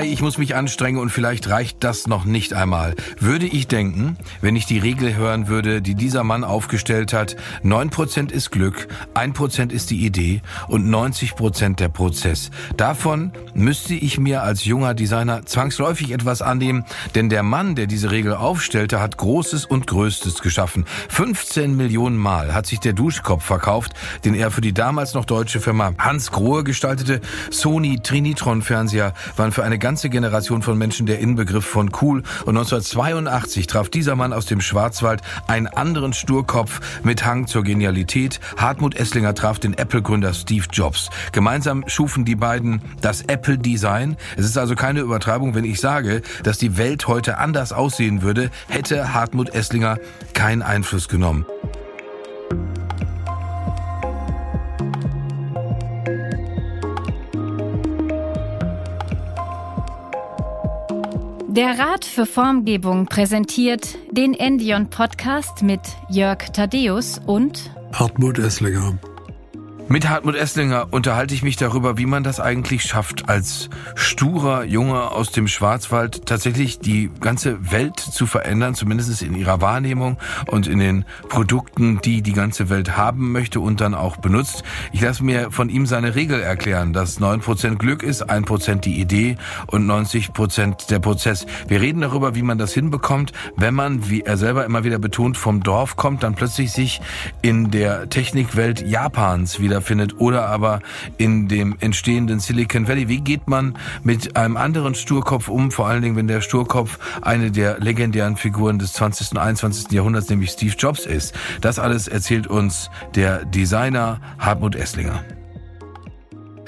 Kai, ich muss mich anstrengen und vielleicht reicht das noch nicht einmal. Würde ich denken, wenn ich die Regel hören würde, die dieser Mann aufgestellt hat, 9% ist Glück, 1% ist die Idee und 90% der Prozess. Davon müsste ich mir als junger Designer zwangsläufig etwas annehmen, denn der Mann, der diese Regel aufstellte, hat Großes und Größtes geschaffen. 15 Millionen Mal hat sich der Duschkopf verkauft, den er für die damals noch deutsche Firma Hans Grohe gestaltete. Sony Trinitron Fernseher waren für eine ganze Generation von Menschen der Inbegriff von cool und 1982 traf dieser Mann aus dem Schwarzwald einen anderen Sturkopf mit Hang zur Genialität. Hartmut Esslinger traf den Apple-Gründer Steve Jobs. Gemeinsam schufen die beiden das Apple-Design. Es ist also keine Übertreibung, wenn ich sage, dass die Welt heute anders aussehen würde, hätte Hartmut Esslinger keinen Einfluss genommen. Der Rat für Formgebung präsentiert den Endion Podcast mit Jörg Thaddeus und Hartmut Esslinger. Mit Hartmut Esslinger unterhalte ich mich darüber, wie man das eigentlich schafft, als sturer Junge aus dem Schwarzwald tatsächlich die ganze Welt zu verändern, zumindest in ihrer Wahrnehmung und in den Produkten, die die ganze Welt haben möchte und dann auch benutzt. Ich lasse mir von ihm seine Regel erklären, dass 9% Glück ist, 1% die Idee und 90% der Prozess. Wir reden darüber, wie man das hinbekommt, wenn man, wie er selber immer wieder betont, vom Dorf kommt, dann plötzlich sich in der Technikwelt Japans wieder wiederfindet oder aber in dem entstehenden Silicon Valley. Wie geht man mit einem anderen Sturkopf um, vor allen Dingen, wenn der Sturkopf eine der legendären Figuren des 20. und 21. Jahrhunderts, nämlich Steve Jobs ist? Das alles erzählt uns der Designer Hartmut Esslinger.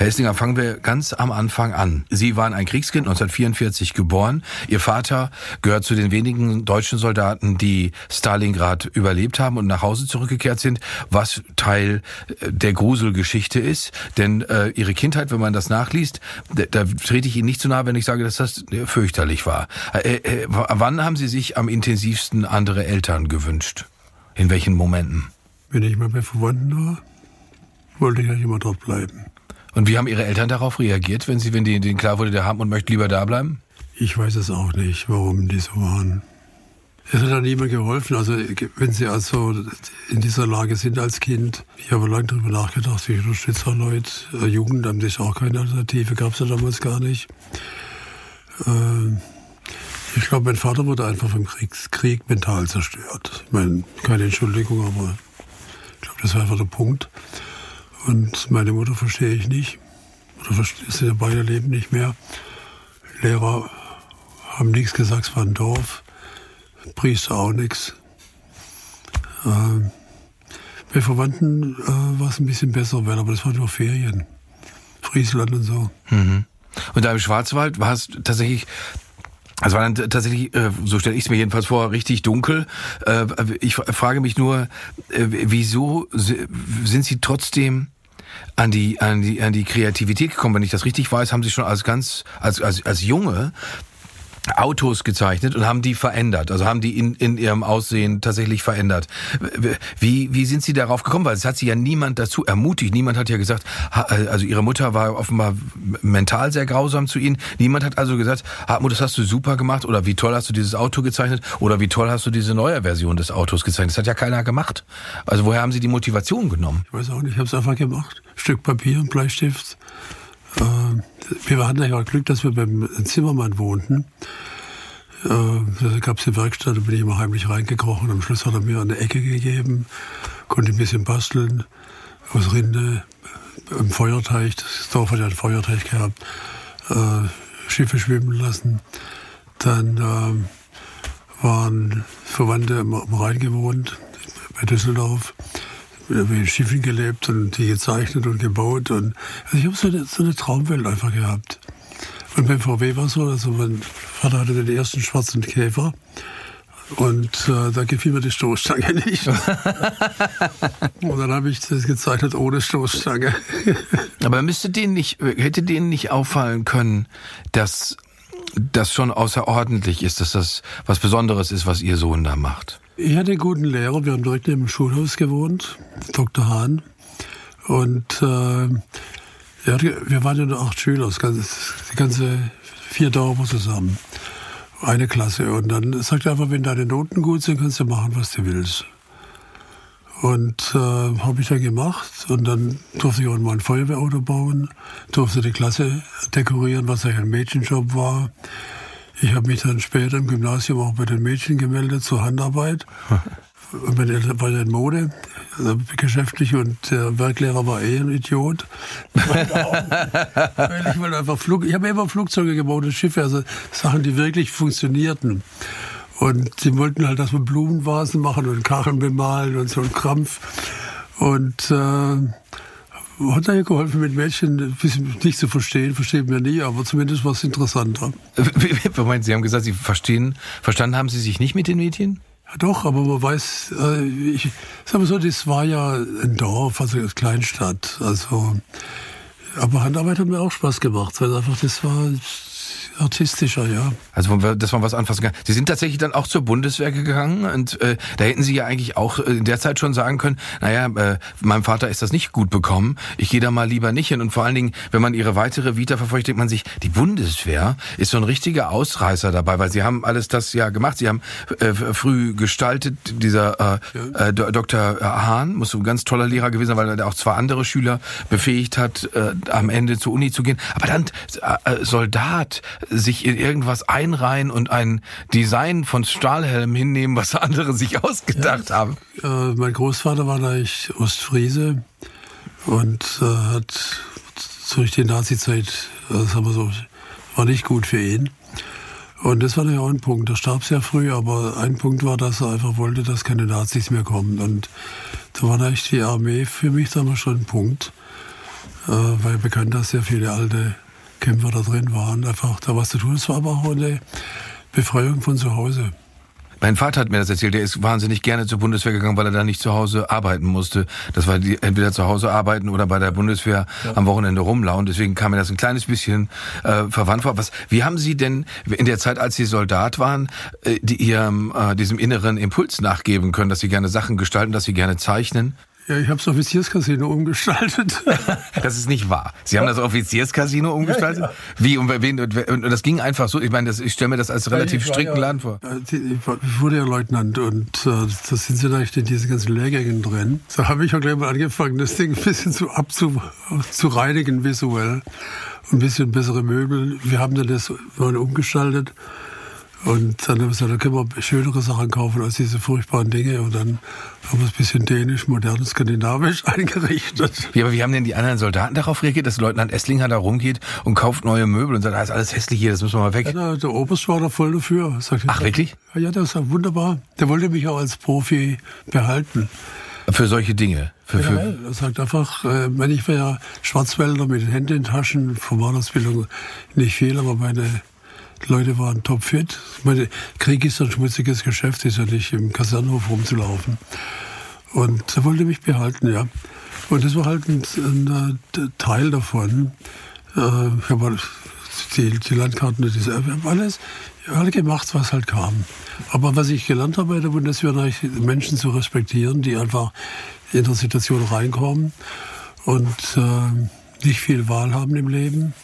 Herr Essinger, fangen wir ganz am Anfang an. Sie waren ein Kriegskind, 1944 geboren. Ihr Vater gehört zu den wenigen deutschen Soldaten, die Stalingrad überlebt haben und nach Hause zurückgekehrt sind, was Teil äh, der Gruselgeschichte ist. Denn äh, Ihre Kindheit, wenn man das nachliest, da, da trete ich Ihnen nicht zu nahe, wenn ich sage, dass das äh, fürchterlich war. Äh, äh, wann haben Sie sich am intensivsten andere Eltern gewünscht? In welchen Momenten? Wenn ich mal bei Verwandten war, wollte ich ja immer dort bleiben. Und wie haben Ihre Eltern darauf reagiert, wenn sie, wenn denen klar wurde, der Hartmut möchte lieber da bleiben? Ich weiß es auch nicht, warum die so waren. Es hat dann niemand geholfen. Also wenn Sie also in dieser Lage sind als Kind, ich habe lange darüber nachgedacht, ich unterstütze Leute. Äh, Jugendamt ist auch keine Alternative, gab es ja damals gar nicht. Äh, ich glaube, mein Vater wurde einfach vom Krieg, Krieg mental zerstört. Ich meine, keine Entschuldigung, aber ich glaube, das war einfach der Punkt. Und meine Mutter verstehe ich nicht. Oder sind ja beide leben nicht mehr. Lehrer haben nichts gesagt, es war ein Dorf. Priester auch nichts. Ähm, bei Verwandten äh, war es ein bisschen besser, weil, aber das waren nur Ferien. Friesland und so. Mhm. Und da im Schwarzwald war es tatsächlich es war dann tatsächlich, äh, so stelle ich es mir jedenfalls vor, richtig dunkel. Äh, ich frage mich nur, äh, wieso sind Sie trotzdem an die, an die, an die Kreativität gekommen. Wenn ich das richtig weiß, haben Sie schon als ganz, als, als, als Junge Autos gezeichnet und haben die verändert, also haben die in, in ihrem Aussehen tatsächlich verändert. Wie, wie sind Sie darauf gekommen? Weil es hat Sie ja niemand dazu ermutigt. Niemand hat ja gesagt, also Ihre Mutter war offenbar mental sehr grausam zu Ihnen. Niemand hat also gesagt, Hartmut, das hast du super gemacht oder wie toll hast du dieses Auto gezeichnet oder wie toll hast du diese neue Version des Autos gezeichnet. Das hat ja keiner gemacht. Also woher haben Sie die Motivation genommen? Ich weiß auch nicht, ich habe es einfach gemacht. Stück Papier und Bleistift äh, wir hatten ja Glück, dass wir beim Zimmermann wohnten. Äh, da gab es eine Werkstatt, da bin ich immer heimlich reingekrochen. Am Schluss hat er mir eine Ecke gegeben, konnte ein bisschen basteln aus Rinde, im Feuerteich. Das Dorf hat ja einen Feuerteich gehabt. Äh, Schiffe schwimmen lassen. Dann äh, waren Verwandte im Rhein gewohnt, bei Düsseldorf in Schiffen gelebt und die gezeichnet und gebaut. Und also ich habe so eine, so eine Traumwelt einfach gehabt. Und beim VW war es so, also mein Vater hatte den ersten schwarzen Käfer. Und äh, da gefiel mir die Stoßstange nicht. und dann habe ich das gezeichnet ohne Stoßstange. Aber müsste denen nicht, hätte denen nicht auffallen können, dass das schon außerordentlich ist, dass das was Besonderes ist, was ihr Sohn da macht? Ich hatte einen guten Lehrer. Wir haben direkt dem Schulhaus gewohnt, Dr. Hahn. Und äh, wir waren ja nur acht Schüler. Das ganze, die ganze vier Dorfer zusammen. Eine Klasse. Und dann sagt er einfach, wenn deine Noten gut sind, kannst du machen, was du willst. Und äh, habe ich dann gemacht. Und dann durfte ich auch mal ein Feuerwehrauto bauen, durfte die Klasse dekorieren, was eigentlich ein Mädchenjob war. Ich habe mich dann später im Gymnasium auch bei den Mädchen gemeldet zur Handarbeit. Und meine Eltern waren in Mode, also geschäftlich, und der Werklehrer war eh ein Idiot. ich wollte einfach Flug, ich habe immer Flugzeuge gebaut und Schiffe, also Sachen, die wirklich funktionierten. Und sie wollten halt, dass wir Blumenvasen machen und Kacheln bemalen und so ein Krampf. Und äh, hat er geholfen, mit Mädchen nicht zu verstehen, verstehen wir nie, aber zumindest was interessanter. Moment, Sie haben gesagt, Sie verstehen, verstanden haben Sie sich nicht mit den Mädchen? Ja, doch, aber man weiß, äh, ich sag mal so, das war ja ein Dorf, also eine Kleinstadt, also, aber Handarbeit hat mir auch Spaß gemacht, weil einfach das war artistischer, ja. Also, dass man was anfassen kann. Sie sind tatsächlich dann auch zur Bundeswehr gegangen und äh, da hätten Sie ja eigentlich auch äh, in der Zeit schon sagen können, naja, äh, meinem Vater ist das nicht gut bekommen, ich gehe da mal lieber nicht hin. Und vor allen Dingen, wenn man Ihre weitere Vita verfolgt, denkt man sich, die Bundeswehr ist so ein richtiger Ausreißer dabei, weil Sie haben alles das ja gemacht. Sie haben äh, früh gestaltet, dieser äh, äh, Dr. Hahn muss so ein ganz toller Lehrer gewesen sein, weil er auch zwei andere Schüler befähigt hat, äh, am Ende zur Uni zu gehen. Aber dann äh, Soldat, sich in irgendwas einreihen und ein Design von Stahlhelm hinnehmen, was andere sich ausgedacht ja, haben. Äh, mein Großvater war eigentlich Ostfriese und äh, hat durch die Nazi-Zeit, äh, sagen wir so, war nicht gut für ihn. Und das war ja auch ein Punkt. Er starb sehr früh, aber ein Punkt war, dass er einfach wollte, dass keine Nazis mehr kommen. Und da war eigentlich die Armee für mich damals schon ein Punkt, äh, weil bekannt, dass sehr viele alte Kämpfer da drin waren, einfach da was zu tun. Es war aber auch eine Befreiung von zu Hause. Mein Vater hat mir das erzählt. Der ist wahnsinnig gerne zur Bundeswehr gegangen, weil er da nicht zu Hause arbeiten musste. Das war die, entweder zu Hause arbeiten oder bei der Bundeswehr ja. am Wochenende rumlauen. Deswegen kam mir das ein kleines bisschen äh, verwandt vor. Was, wie haben Sie denn in der Zeit, als Sie Soldat waren, äh, die, Ihrem äh, diesem inneren Impuls nachgeben können, dass Sie gerne Sachen gestalten, dass Sie gerne zeichnen? Ja, ich habe das Offizierscasino umgestaltet. das ist nicht wahr. Sie haben das Offizierscasino umgestaltet? Ja, ja. Wie und, wen, und, und, das ging einfach so. Ich meine, das, ich stelle mir das als relativ strikten Laden vor. Ich wurde ja Leutnant und äh, da sind sie leicht in diesen ganzen Lehrgängen drin. Da habe ich auch gleich mal angefangen, das Ding ein bisschen zu abzureinigen visuell. Ein bisschen bessere Möbel. Wir haben dann das mal umgestaltet. Und dann haben wir gesagt, da können wir schönere Sachen kaufen als diese furchtbaren Dinge. Und dann haben wir es ein bisschen dänisch, modern, skandinavisch eingerichtet. Wie, aber wie haben denn die anderen Soldaten darauf reagiert, dass Leutnant Esslinger da rumgeht und kauft neue Möbel und sagt, das ist alles hässlich hier, das müssen wir mal weg? Ja, der Oberst war da voll dafür. Sagt, Ach, wirklich? Ja, das war wunderbar. Der wollte mich auch als Profi behalten. Für solche Dinge? Für, ja, für er sagt einfach, äh, wenn ich war ja Schwarzwälder mit den Händen in Taschen, Formalausbildung nicht viel, aber meine Leute waren topfit. Ich meine, Krieg ist ein schmutziges Geschäft, ist ja nicht im Kasernhof rumzulaufen. Und er wollte mich behalten, ja. Und das war halt ein, ein, ein Teil davon. Äh, ich habe die, die Landkarten, das, wir haben alles, alle gemacht, was halt kam. Aber was ich gelernt habe bei der Bundeswehr, Menschen zu respektieren, die einfach in der Situation reinkommen und äh, nicht viel Wahl haben im Leben,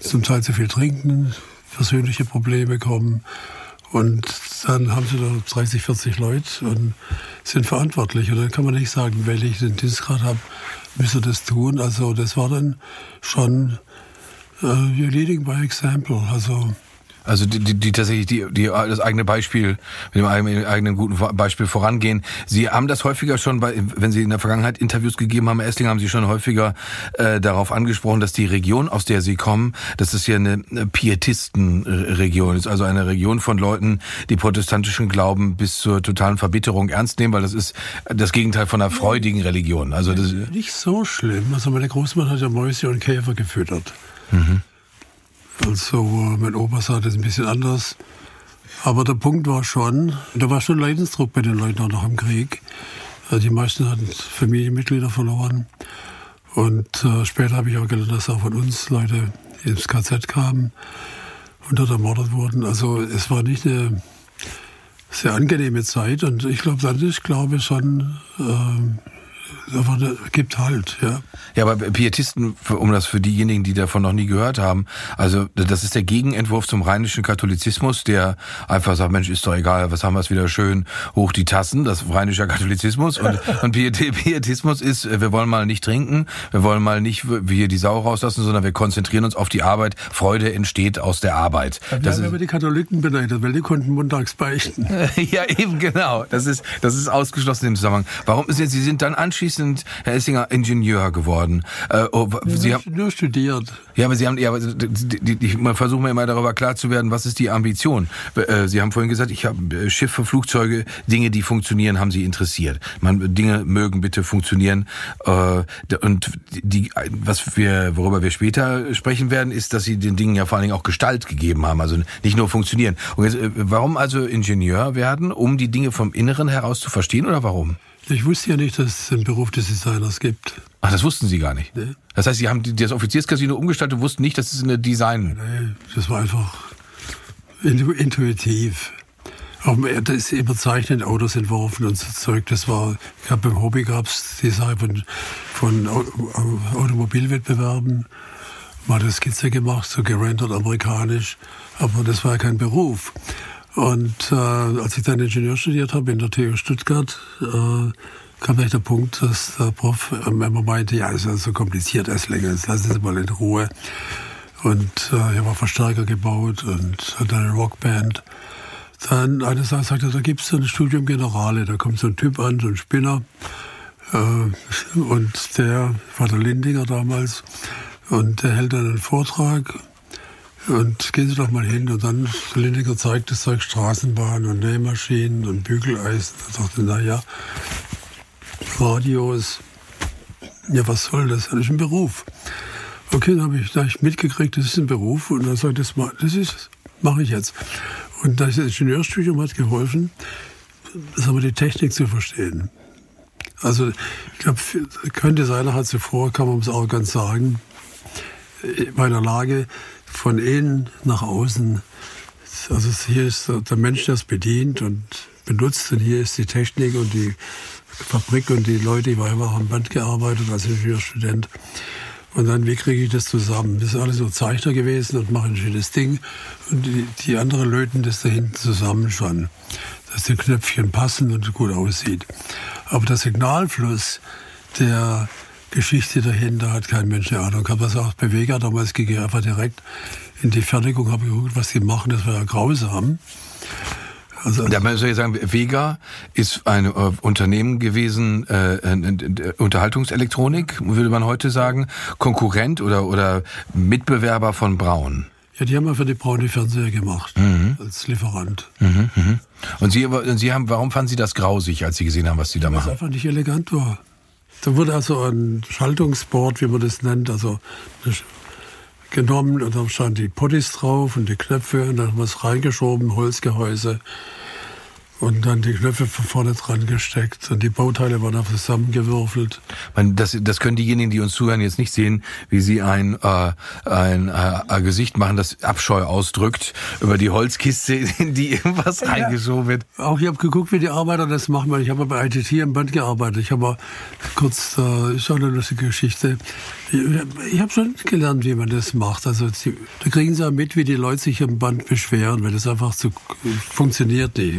zum Teil zu viel trinken, persönliche Probleme kommen. Und dann haben sie da 30, 40 Leute und sind verantwortlich. Und dann kann man nicht sagen, weil ich den Dienstgrad habe, müssen das tun. Also das war dann schon äh, you're leading by example. Also also die, die, die tatsächlich die, die das eigene Beispiel mit dem eigenen, eigenen guten Beispiel vorangehen. Sie haben das häufiger schon, bei, wenn Sie in der Vergangenheit Interviews gegeben haben, Herr Essling, haben Sie schon häufiger äh, darauf angesprochen, dass die Region, aus der Sie kommen, dass es hier eine Pietistenregion ist, also eine Region von Leuten, die protestantischen Glauben bis zur totalen Verbitterung ernst nehmen, weil das ist das Gegenteil von einer freudigen Religion. Also das nicht so schlimm. Also meine Großmutter hat ja Mäuse und Käfer gefüttert. Mhm. Also mein Opa sah das ein bisschen anders. Aber der Punkt war schon, da war schon Leidensdruck bei den Leuten auch noch im Krieg. Also die meisten hatten Familienmitglieder verloren. Und äh, später habe ich auch gelernt, dass auch von uns Leute ins KZ kamen und dort ermordet wurden. Also es war nicht eine sehr angenehme Zeit. Und ich glaube, dann ist, glaube ich, schon äh, aber gibt halt, ja. Ja, aber Pietisten, um das für diejenigen, die davon noch nie gehört haben, also das ist der Gegenentwurf zum rheinischen Katholizismus, der einfach sagt, Mensch, ist doch egal, was haben wir es wieder schön, hoch die Tassen, das rheinischer Katholizismus und, und Pietismus ist, wir wollen mal nicht trinken, wir wollen mal nicht hier die Sau rauslassen, sondern wir konzentrieren uns auf die Arbeit. Freude entsteht aus der Arbeit. Ja, wir das haben ist, aber die Katholiken beneidet, weil die konnten montags beichten. ja, eben genau. Das ist, das ist ausgeschlossen im Zusammenhang. Warum sind Sie sind dann anschließend, Herr Essinger, Ingenieur geworden? Äh, oh, Sie haben nur studiert. Ja, aber Sie haben, ja, die, man versucht mir immer darüber klar zu werden, was ist die Ambition? Äh, Sie haben vorhin gesagt, ich habe äh, Schiffe, Flugzeuge, Dinge, die funktionieren, haben Sie interessiert. Man, Dinge mögen bitte funktionieren. Äh, und die, was wir, worüber wir später sprechen werden, ist, dass Sie den Dingen ja vor allen Dingen auch Gestalt gegeben haben, also nicht nur funktionieren. Und jetzt, warum also Ingenieur werden, um die Dinge vom Inneren heraus zu verstehen oder warum? Ich wusste ja nicht, dass es einen Beruf des Designers gibt. Ach, das wussten Sie gar nicht? Nee. Das heißt, Sie haben das Offizierscasino umgestaltet und wussten nicht, dass es eine Design... Nee, das war einfach intuitiv. Auch das ist überzeichnet Autos entworfen und so Zeug. Das war, ich habe beim Hobby gab es Sache von, von Automobilwettbewerben. Mal eine Skizze gemacht, so gerendert amerikanisch. Aber das war kein Beruf. Und äh, als ich dann Ingenieur studiert habe in der TU Stuttgart, äh, kam gleich der Punkt, dass der Prof immer meinte, ja, ist ja so kompliziert, Esslinge, jetzt lassen Sie mal in Ruhe. Und äh, ich habe Verstärker gebaut und hatte eine Rockband. Dann eines Tages sagte er, da gibt es ein Studium Generale, da kommt so ein Typ an, so ein Spinner. Äh, und der war der Lindinger damals. Und der hält dann einen Vortrag und gehen Sie doch mal hin. Und dann, Lindiger zeigt das Zeug Straßenbahn und Nähmaschinen und Bügeleisen. Da dachte ich, naja, Radios, ja, was soll das? Das ist ein Beruf. Okay, dann habe ich, da ich mitgekriegt, das ist ein Beruf. Und dann sagt das, das ist, mache ich jetzt. Und das Ingenieurstudium hat geholfen, aber die Technik zu verstehen. Also, ich glaube, kein Designer hat zuvor, kann man es auch ganz sagen, bei der Lage, von innen nach außen. Also hier ist der Mensch, der es bedient und benutzt und hier ist die Technik und die Fabrik und die Leute, die haben am Band gearbeitet als Ingenieurstudent. Und dann, wie kriege ich das zusammen? Das ist alles nur Zeichner gewesen und machen ein schönes Ding. Und die, die anderen löten das da hinten zusammen schon, dass die Knöpfchen passen und gut aussieht. Aber der Signalfluss, der Geschichte dahinter hat kein Mensch eine Ahnung. Ich habe das auch bei Vega damals gegeben, einfach direkt in die Fertigung, habe geguckt, was die machen, das war ja grausam. Also, da muss ich sagen, Vega ist ein äh, Unternehmen gewesen, äh, äh, Unterhaltungselektronik, würde man heute sagen, Konkurrent oder, oder Mitbewerber von Braun. Ja, die haben ja für die Braun die Fernseher gemacht, mhm. als Lieferant. Mhm, mh. Und Sie, Sie haben, warum fanden Sie das grausig, als Sie gesehen haben, was Sie da machen? Weil es einfach nicht elegant war. Da wurde also ein Schaltungsboard, wie man das nennt, also genommen und da standen die Potties drauf und die Knöpfe und dann haben wir es reingeschoben, Holzgehäuse und dann die Knöpfe von vorne dran gesteckt und die Bauteile waren einfach zusammengewürfelt. Man, das, das können diejenigen, die uns zuhören, jetzt nicht sehen, wie sie ein, äh, ein äh, Gesicht machen, das Abscheu ausdrückt über die Holzkiste, in die irgendwas ja. reingeschoben wird. Auch ich habe geguckt, wie die Arbeiter das machen. Ich habe bei ITT im Band gearbeitet. Ich habe kurz, äh, ist auch eine lustige Geschichte. Ich, habe schon gelernt, wie man das macht. Also da kriegen sie ja mit, wie die Leute sich am Band beschweren, wenn das einfach zu funktioniert nicht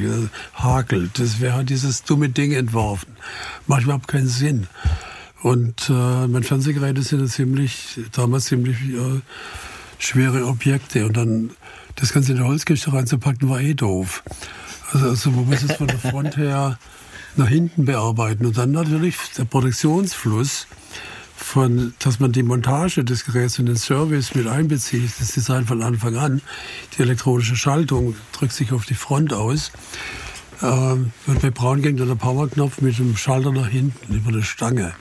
hakelt. Das wäre halt dieses dumme Ding entworfen. Macht überhaupt keinen Sinn. Und äh, mein Fernsehgeräte sind ziemlich, damals ziemlich äh, schwere Objekte. Und dann das Ganze in die Holzkiste reinzupacken, war eh doof. Also, also man muss es von der Front her nach hinten bearbeiten. Und dann natürlich der Produktionsfluss von, dass man die Montage des Geräts und den Service mit einbezieht, das Design von Anfang an. Die elektronische Schaltung drückt sich auf die Front aus. Ähm, und bei Braun ging dann der Powerknopf mit dem Schalter nach hinten über eine Stange.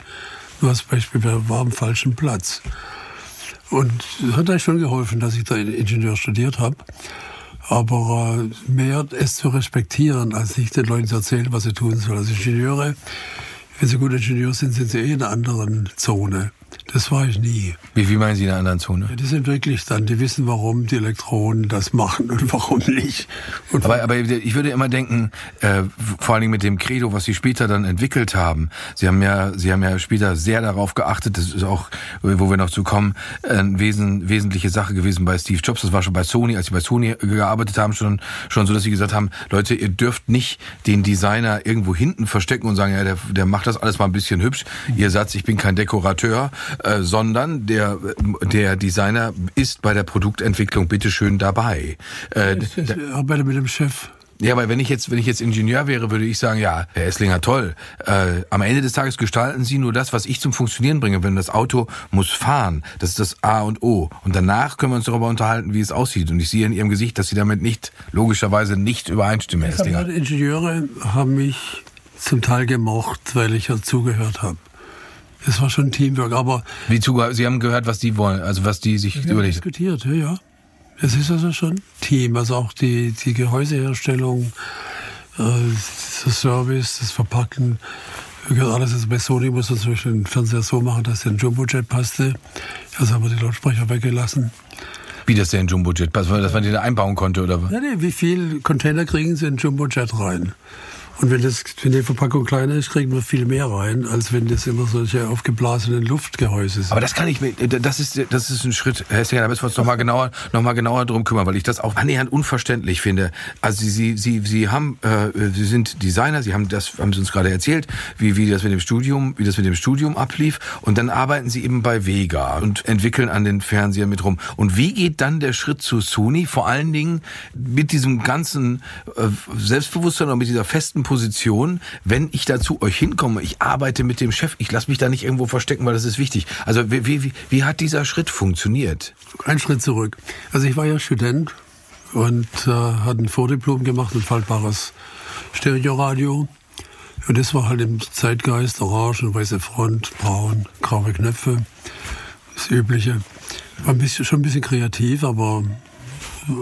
Du hast beispielsweise war am falschen Platz. Und das hat eigentlich schon geholfen, dass ich da Ingenieur studiert habe. Aber äh, mehr es zu respektieren, als nicht den Leuten zu erzählen, was sie tun sollen. Also Ingenieure, wenn sie gut Ingenieur sind, sind sie eh in einer anderen Zone. Das war ich nie. Wie, wie meinen Sie in einer anderen Zone? Ja, die sind wirklich dann, die wissen, warum die Elektronen das machen und warum nicht. Und aber, aber ich würde immer denken, äh, vor allen Dingen mit dem Credo, was Sie später dann entwickelt haben. Sie haben ja, Sie haben ja später sehr darauf geachtet. Das ist auch, wo wir noch zu kommen, eine wesen, wesentliche Sache gewesen bei Steve Jobs. Das war schon bei Sony, als Sie bei Sony gearbeitet haben, schon schon so, dass Sie gesagt haben, Leute, ihr dürft nicht den Designer irgendwo hinten verstecken und sagen, ja, der, der macht das alles mal ein bisschen hübsch. Ihr sagt, ich bin kein Dekorateur äh, sondern der, der Designer ist bei der Produktentwicklung bitteschön dabei. Äh, ich arbeite mit dem Chef. Ja, aber wenn ich jetzt, wenn ich jetzt Ingenieur wäre, würde ich sagen, ja, Herr Esslinger, toll. Äh, am Ende des Tages gestalten Sie nur das, was ich zum Funktionieren bringe. Wenn das Auto muss fahren, das ist das A und O. Und danach können wir uns darüber unterhalten, wie es aussieht. Und ich sehe in Ihrem Gesicht, dass Sie damit nicht, logischerweise nicht übereinstimmen, Herr Esslinger. Ingenieure haben mich zum Teil gemocht, weil ich ja zugehört habe. Das war schon Teamwork, aber. Wie zu, Sie haben gehört, was die wollen, also was die sich wir überlegen. diskutiert, ja. Es ist also schon Team, also auch die, die Gehäuseherstellung, äh, der Service, das Verpacken, alles ist bei Sony muss man zum Beispiel den Fernseher so machen, dass der in Jumbojet passte. Also haben wir die Lautsprecher weggelassen. Wie das der in Jumbojet passt, dass man den da einbauen konnte, oder was? Ja, nee, wie viel Container kriegen Sie in Jumbojet rein? Und wenn, das, wenn die Verpackung kleiner ist, kriegen wir viel mehr rein, als wenn das immer solche aufgeblasenen Luftgehäuse sind. Aber das kann ich mir, das ist, das ist ein Schritt, Herr Stenger, da müssen wir uns nochmal genauer, noch genauer drum kümmern, weil ich das auch annähernd unverständlich finde. Also Sie, Sie, Sie haben, äh, Sie sind Designer, Sie haben das, haben Sie uns gerade erzählt, wie, wie das mit dem Studium, wie das mit dem Studium ablief. Und dann arbeiten Sie eben bei Vega und entwickeln an den Fernsehern mit rum. Und wie geht dann der Schritt zu Sony? Vor allen Dingen mit diesem ganzen äh, Selbstbewusstsein und mit dieser festen Position, wenn ich dazu euch hinkomme, ich arbeite mit dem Chef, ich lasse mich da nicht irgendwo verstecken, weil das ist wichtig. Also wie, wie, wie hat dieser Schritt funktioniert? Ein Schritt zurück. Also ich war ja Student und äh, hatte ein Vordiplom gemacht, ein faltbares Stereoradio. Und das war halt im Zeitgeist, orange, weiße Front, braun, graue Knöpfe, das Übliche. War ein bisschen, schon ein bisschen kreativ, aber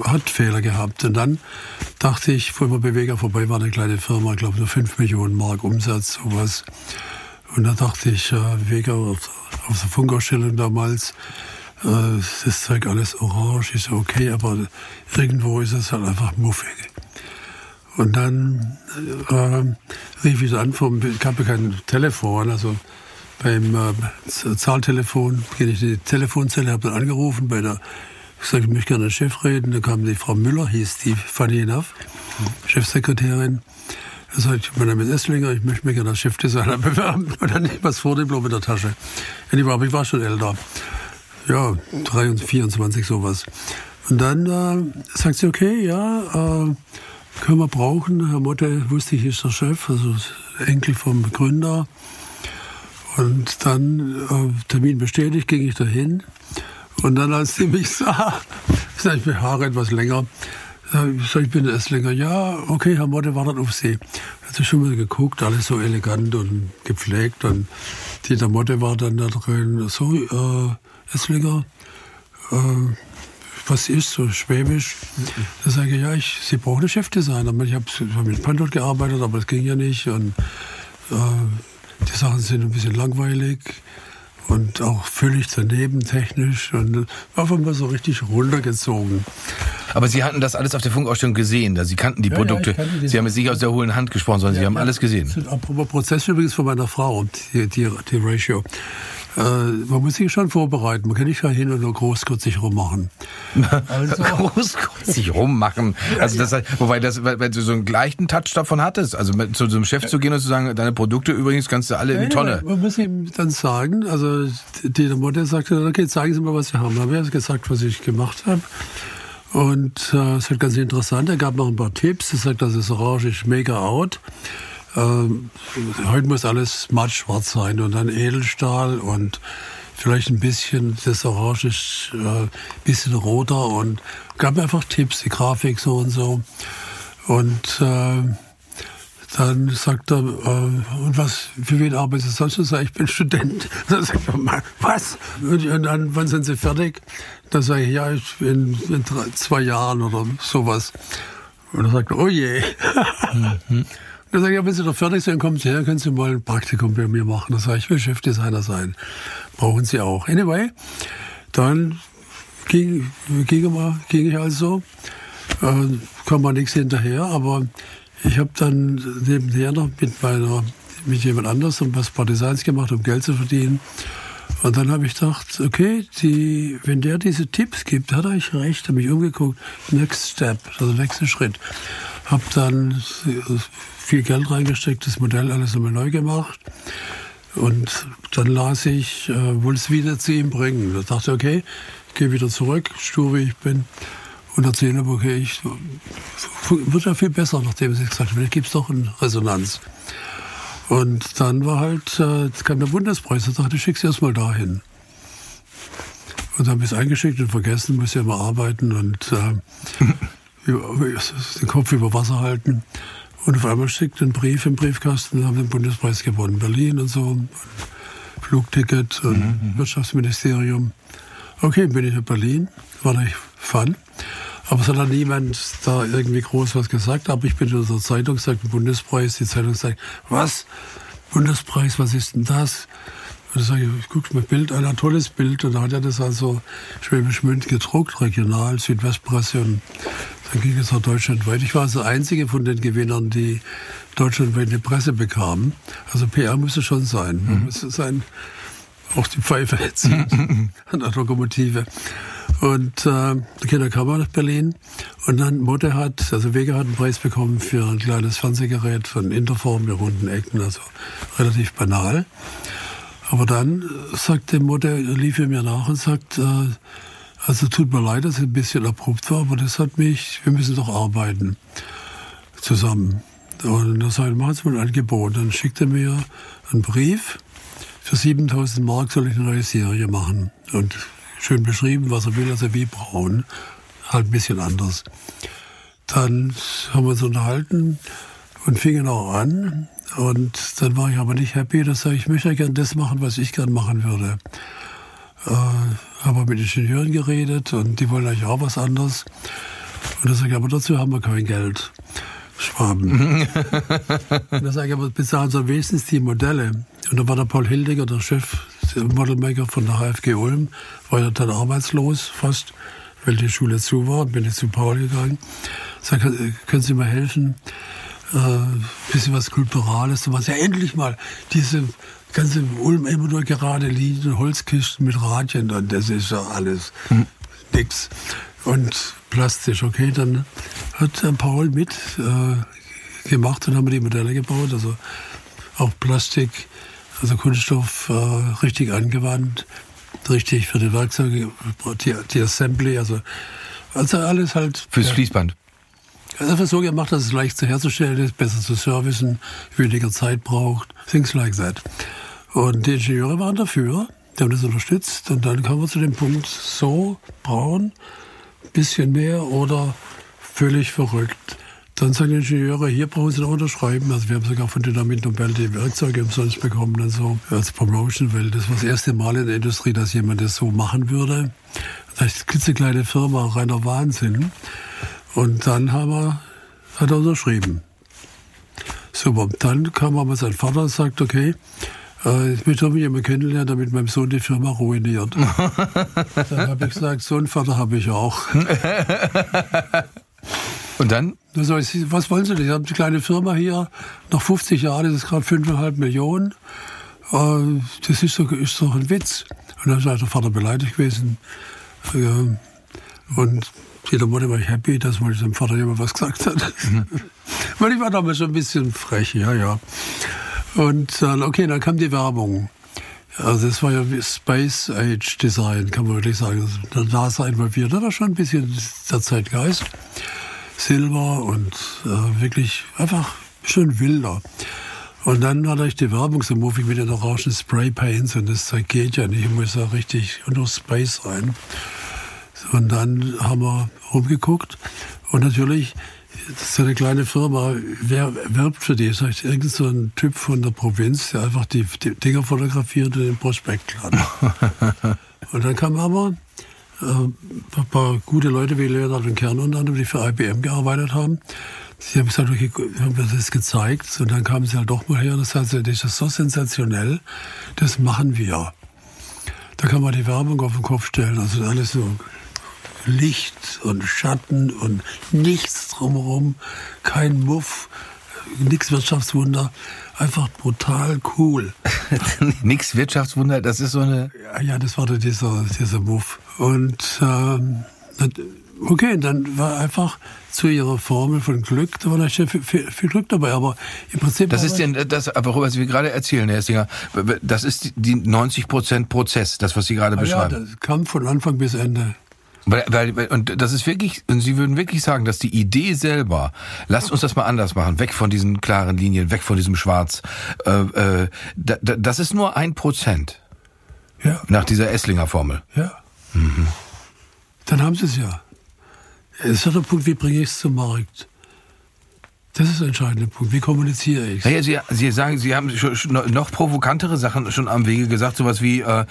hat Fehler gehabt. Und dann dachte ich, mal Beweger vorbei, war eine kleine Firma, ich glaube nur 5 Millionen Mark Umsatz, sowas. Und da dachte ich, äh, Beweger auf, auf der Funkausstellung damals, äh, das Zeug alles orange, ist okay, aber irgendwo ist es halt einfach muffig. Und dann äh, rief ich an, vom, ich habe kein Telefon, also beim äh, Zahltelefon, gehe ich in die Telefonzelle, habe dann angerufen bei der ich sagte, ich möchte gerne Chef reden. Da kam die Frau Müller, hieß die, funny enough, Chefsekretärin. Da sagte ich, mein Name ist Esslinger, ich möchte mich gerne als Chefdesigner bewerben. Und dann nehme ich was vor Diplom in der Tasche. Aber ich war schon älter. Ja, 23, 24, sowas. Und dann äh, sagt sie, okay, ja, äh, können wir brauchen. Herr Motte wusste ich, ist der Chef, also Enkel vom Gründer. Und dann, äh, Termin bestätigt, ging ich dahin. Und dann, als sie mich sah, ich, mir Haare etwas länger, ich ich bin Esslinger. Ja, okay, Herr Motte wartet auf Sie. Hat sie schon mal geguckt, alles so elegant und gepflegt. Und Dieter Motte war dann da drin. So, äh, Esslinger, äh, was ist so schwäbisch? Da sage ich, ja, ich, Sie brauchen einen Chefdesigner. Ich habe mit Pandot gearbeitet, aber das ging ja nicht. Und äh, die Sachen sind ein bisschen langweilig und auch völlig daneben technisch und einfach mal so richtig runtergezogen. Aber Sie hatten das alles auf der Funkausstellung gesehen, da Sie kannten die ja, Produkte. Ja, die Sie haben es nicht aus der hohlen Hand gesprochen, sondern ja, Sie haben alles gesehen. Apropos Prozess übrigens von meiner Frau, die, die, die Ratio. Äh, man muss sich schon vorbereiten. Man kann nicht hin und nur großkotzig rummachen. Also. großkotzig rummachen. Also das, wobei das, weil du so einen gleichen Touch davon hattest. Also zu so einem Chef zu gehen und zu sagen, deine Produkte übrigens kannst du alle in die Tonne. Man muss ihm dann sagen, also die Mutter sagte, okay, zeigen Sie mal, was Sie haben. Dann habe ich gesagt, was ich gemacht habe. Und äh, es wird ganz interessant. Er gab noch ein paar Tipps. Er sagt, das ist orange, mega out. Ähm, heute muss alles mattschwarz sein und dann Edelstahl und vielleicht ein bisschen das Orange ist äh, bisschen roter und gab mir einfach Tipps, die Grafik so und so. Und äh, dann sagt er, äh, und was, für wen arbeitest du sonst? Ich sage, ich bin Student. Dann sagt er, was? Und dann, wann sind Sie fertig? Dann sage ich, ja, ich bin in drei, zwei Jahren oder sowas. Und er sagt, oh je. Dann sage ich, ja, wenn Sie doch fertig sind, kommen Sie her, können Sie mal ein Praktikum bei mir machen. Dann sage ich, ich will Chefdesigner sein. Brauchen Sie auch. Anyway, dann ging, ging, ging ich also, äh, kam mal nichts hinterher, aber ich habe dann nebenher noch mit meiner, mit jemand anders ein paar Designs gemacht, um Geld zu verdienen. Und dann habe ich gedacht, okay, die, wenn der diese Tipps gibt, hat er eigentlich recht, habe mich umgeguckt, next step, also nächster Schritt. Habe dann viel Geld reingesteckt, das Modell alles nochmal neu gemacht. Und dann las ich, äh, wollte es wieder zu ihm bringen. Da dachte ich, okay, ich gehe wieder zurück, stur wie ich bin, und erzähle, okay, ich wird ja viel besser, nachdem sie gesagt haben, vielleicht gibt es doch eine Resonanz. Und dann war halt, äh, kam der Bundespreis, da dachte ich, schick's erst mal dahin. Und dann habe ich es eingeschickt und vergessen, muss ja immer arbeiten und äh, den Kopf über Wasser halten. Und auf einmal schickt ein Brief im Briefkasten, haben den Bundespreis gewonnen, Berlin und so, Flugticket und mhm. mhm. Wirtschaftsministerium. Okay, bin ich in Berlin, war nicht fun. Aber es hat dann niemand da irgendwie groß was gesagt. Aber ich bin in der Zeitung, sagt Bundespreis, die Zeitung sagt, was? Bundespreis, was ist denn das? Und dann sage ich, ich gucke mir Bild an, ein tolles Bild. Und da hat er das also Schwäbisch Münd gedruckt, regional, Südwestpresse. Und dann ging es auch deutschlandweit. Ich war also der einzige von den Gewinnern, die deutschlandweit eine Presse bekamen. Also PR müsste schon sein. Mhm. Müsste sein, auch die Pfeife jetzt an der Lokomotive. Und äh, die Kinder kamen nach Berlin und dann Mutter hat, also Wege hat einen Preis bekommen für ein kleines Fernsehgerät von Interform mit runden Ecken, also relativ banal. Aber dann sagte Mutter, lief er mir nach und sagt, äh, also tut mir leid, dass es ein bisschen abrupt war, aber das hat mich, wir müssen doch arbeiten zusammen. Und machen Sie mal ein Angebot. Dann schickte er mir einen Brief, für 7000 Mark soll ich eine neue Serie machen. Und schön beschrieben, was er will, also wie braun, halt ein bisschen anders. Dann haben wir uns unterhalten und fingen auch an. Und dann war ich aber nicht happy, dass ich, ich möchte gern das machen, was ich gern machen würde. Äh, habe mit Ingenieuren geredet und die wollen eigentlich auch was anderes. Und dann sage ich, aber dazu haben wir kein Geld. Schwaben. und dann sage ich, aber bezahlen Sie wenigstens die Modelle. Und dann war der Paul Hildiger, der Chef, der Modelmaker von der HFG Ulm, war ja dann arbeitslos fast, weil die Schule zu war. Bin ich zu Paul gegangen. Sag, können Sie mir helfen? Äh, bisschen was Kulturales, sowas. Ja, endlich mal diese ganze Ulm immer nur gerade Linien, Holzkisten mit Radien und das ist ja alles hm. nix. Und plastisch, okay, dann hat Paul mit äh, gemacht und haben die Modelle gebaut, also auch Plastik, also Kunststoff äh, richtig angewandt, richtig für die Werkzeuge, die, die Assembly, also, also alles halt. Fürs ja, Fließband. Also so gemacht, dass es leicht zu herzustellen ist, besser zu servicen, weniger Zeit braucht, things like that. Und die Ingenieure waren dafür, die haben das unterstützt und dann kamen wir zu dem Punkt, so braun, bisschen mehr oder völlig verrückt. Dann sagen die Ingenieure, hier brauchen Sie noch unterschreiben. Also wir haben sogar von Dynamit Nobel die Werkzeuge umsonst bekommen und so als Promotion, weil das war das erste Mal in der Industrie, dass jemand das so machen würde. Das ist eine klitzekleine Firma, reiner Wahnsinn. Und dann haben wir, hat er unterschrieben. Super. Dann kam aber sein Vater und sagt, okay, ich möchte mich immer kennenlernen, damit mein Sohn die Firma ruiniert. dann habe ich gesagt, so einen Vater habe ich auch. Und dann? Also, was wollen Sie denn? Ich habe eine kleine Firma hier, nach 50 Jahren, das ist gerade 5,5 Millionen. Äh, das ist doch, ist doch ein Witz. Und dann ist der Vater beleidigt gewesen. Und jeder Mutter war ich happy, dass mal dem Vater jemand was gesagt hat. Mhm. Weil ich war damals schon ein bisschen frech, ja, ja. Und dann, okay, dann kam die Werbung. Also das war ja Space Age Design, kann man wirklich sagen. Da NASA involviert. Da war schon ein bisschen der Zeitgeist. Silber und äh, wirklich einfach schön wilder. Und dann hatte ich die Werbung so muffig mit den orangen Spraypaints und das Zeug geht ja nicht. Ich muss da richtig unter Space rein. Und dann haben wir rumgeguckt und natürlich das ist eine kleine Firma. Wer werbt für die? Das ist irgend so ein Typ von der Provinz, der einfach die, die Dinger fotografiert und den Prospekt hat. und dann kam aber äh, ein paar gute Leute wie Leonard und Kern unter anderem, die für IBM gearbeitet haben. Sie haben gesagt, okay, haben mir das gezeigt und dann kamen sie halt doch mal her und das heißt, das ist so sensationell, das machen wir. Da kann man die Werbung auf den Kopf stellen, also alles so Licht und Schatten und nichts drumherum, kein Muff, nichts Wirtschaftswunder, einfach brutal cool. nix Wirtschaftswunder, das ist so eine... Ja, ja das war dieser, dieser Muff. Und ähm, okay, dann war einfach zu ihrer Formel von Glück, da war natürlich viel, viel, viel Glück dabei, aber im Prinzip... Das ist denn, das, worüber Sie gerade erzählen, Herr Essinger, das ist die 90 Prozent Prozess, das, was Sie gerade beschreiben. Ja, das kam von Anfang bis Ende. Weil, weil, und das ist wirklich, und Sie würden wirklich sagen, dass die Idee selber, lasst uns das mal anders machen, weg von diesen klaren Linien, weg von diesem Schwarz, äh, äh, da, da, das ist nur ein Prozent. Ja. Nach dieser Esslinger Formel. Ja. Mhm. Dann haben Sie es ja. Es ist der Punkt, wie bringe ich es zum Markt? Das ist der entscheidende Punkt. Wie kommuniziere ich naja, Sie, Sie sagen, Sie haben noch provokantere Sachen schon am Wege gesagt, sowas wie, äh,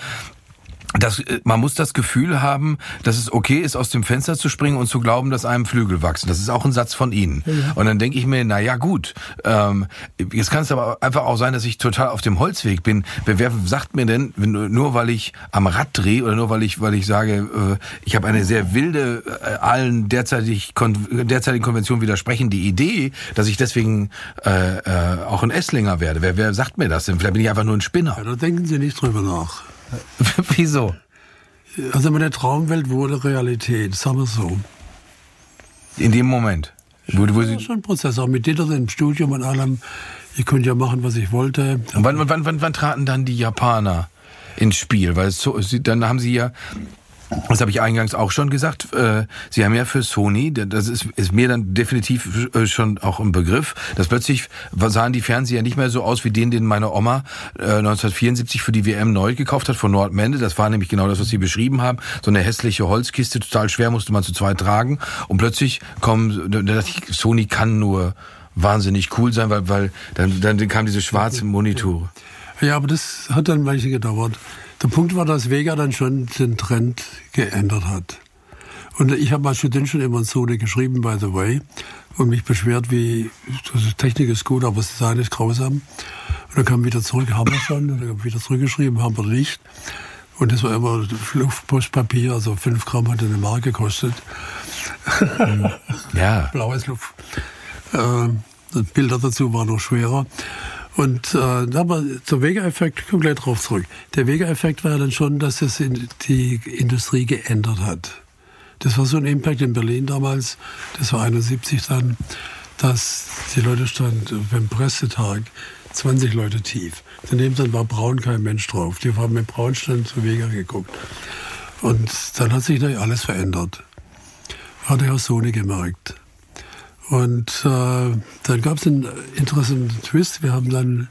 das, äh, man muss das Gefühl haben, dass es okay ist, aus dem Fenster zu springen und zu glauben, dass einem Flügel wachsen. Das ist auch ein Satz von Ihnen. Ja. Und dann denke ich mir, na ja, gut. Ähm, jetzt kann es aber einfach auch sein, dass ich total auf dem Holzweg bin. Wer sagt mir denn, nur weil ich am Rad drehe oder nur weil ich, weil ich sage, äh, ich habe eine sehr wilde, äh, allen derzeitig derzeitigen Konventionen widersprechende Idee, dass ich deswegen äh, äh, auch ein Esslinger werde. Wer, wer sagt mir das denn? Vielleicht bin ich einfach nur ein Spinner. Ja, da denken Sie nicht drüber nach. Wieso? Also meine Traumwelt wurde Realität, sagen wir so. In dem Moment? Wo, wo ja, schon ein Prozess, auch mit Dieter im Studium und allem. Ich konnte ja machen, was ich wollte. Und wann, wann, wann, wann traten dann die Japaner ins Spiel? Weil so, dann haben sie ja das habe ich eingangs auch schon gesagt. Äh, Sie haben ja für Sony, das ist, ist mir dann definitiv äh, schon auch ein Begriff, dass plötzlich sahen die Fernseher nicht mehr so aus wie den, den meine Oma 1974 äh, für die WM neu gekauft hat von Nordmende. Das war nämlich genau das, was Sie beschrieben haben. So eine hässliche Holzkiste, total schwer, musste man zu zweit tragen. Und plötzlich kommen, da dachte ich, Sony kann nur wahnsinnig cool sein, weil, weil dann, dann kam diese schwarze Monitor. Ja, aber das hat dann manche gedauert. Der Punkt war, dass Vega dann schon den Trend geändert hat. Und ich habe als Student schon immer so geschrieben, by the way, und mich beschwert, wie, also Technik ist gut, aber das Design ist grausam. Und dann kam wieder zurück, haben wir schon, und dann habe wieder zurückgeschrieben, haben wir nicht. Und das war immer Luftpostpapier, also fünf Gramm hat eine Mark gekostet. Ja. Blaues Luft. Äh, Bilder dazu waren noch schwerer. Und äh, aber zum Vega-Effekt kommen gleich drauf zurück. Der Vega-Effekt war dann schon, dass es in die Industrie geändert hat. Das war so ein Impact in Berlin damals, das war 71 dann, dass die Leute standen beim Pressetag 20 Leute tief. Daneben dann war braun kein Mensch drauf. Die haben mit braun stand zu Vega geguckt. Und dann hat sich natürlich alles verändert. Hat er auch Sony gemerkt. Und äh, dann gab es einen interessanten Twist. Wir haben dann,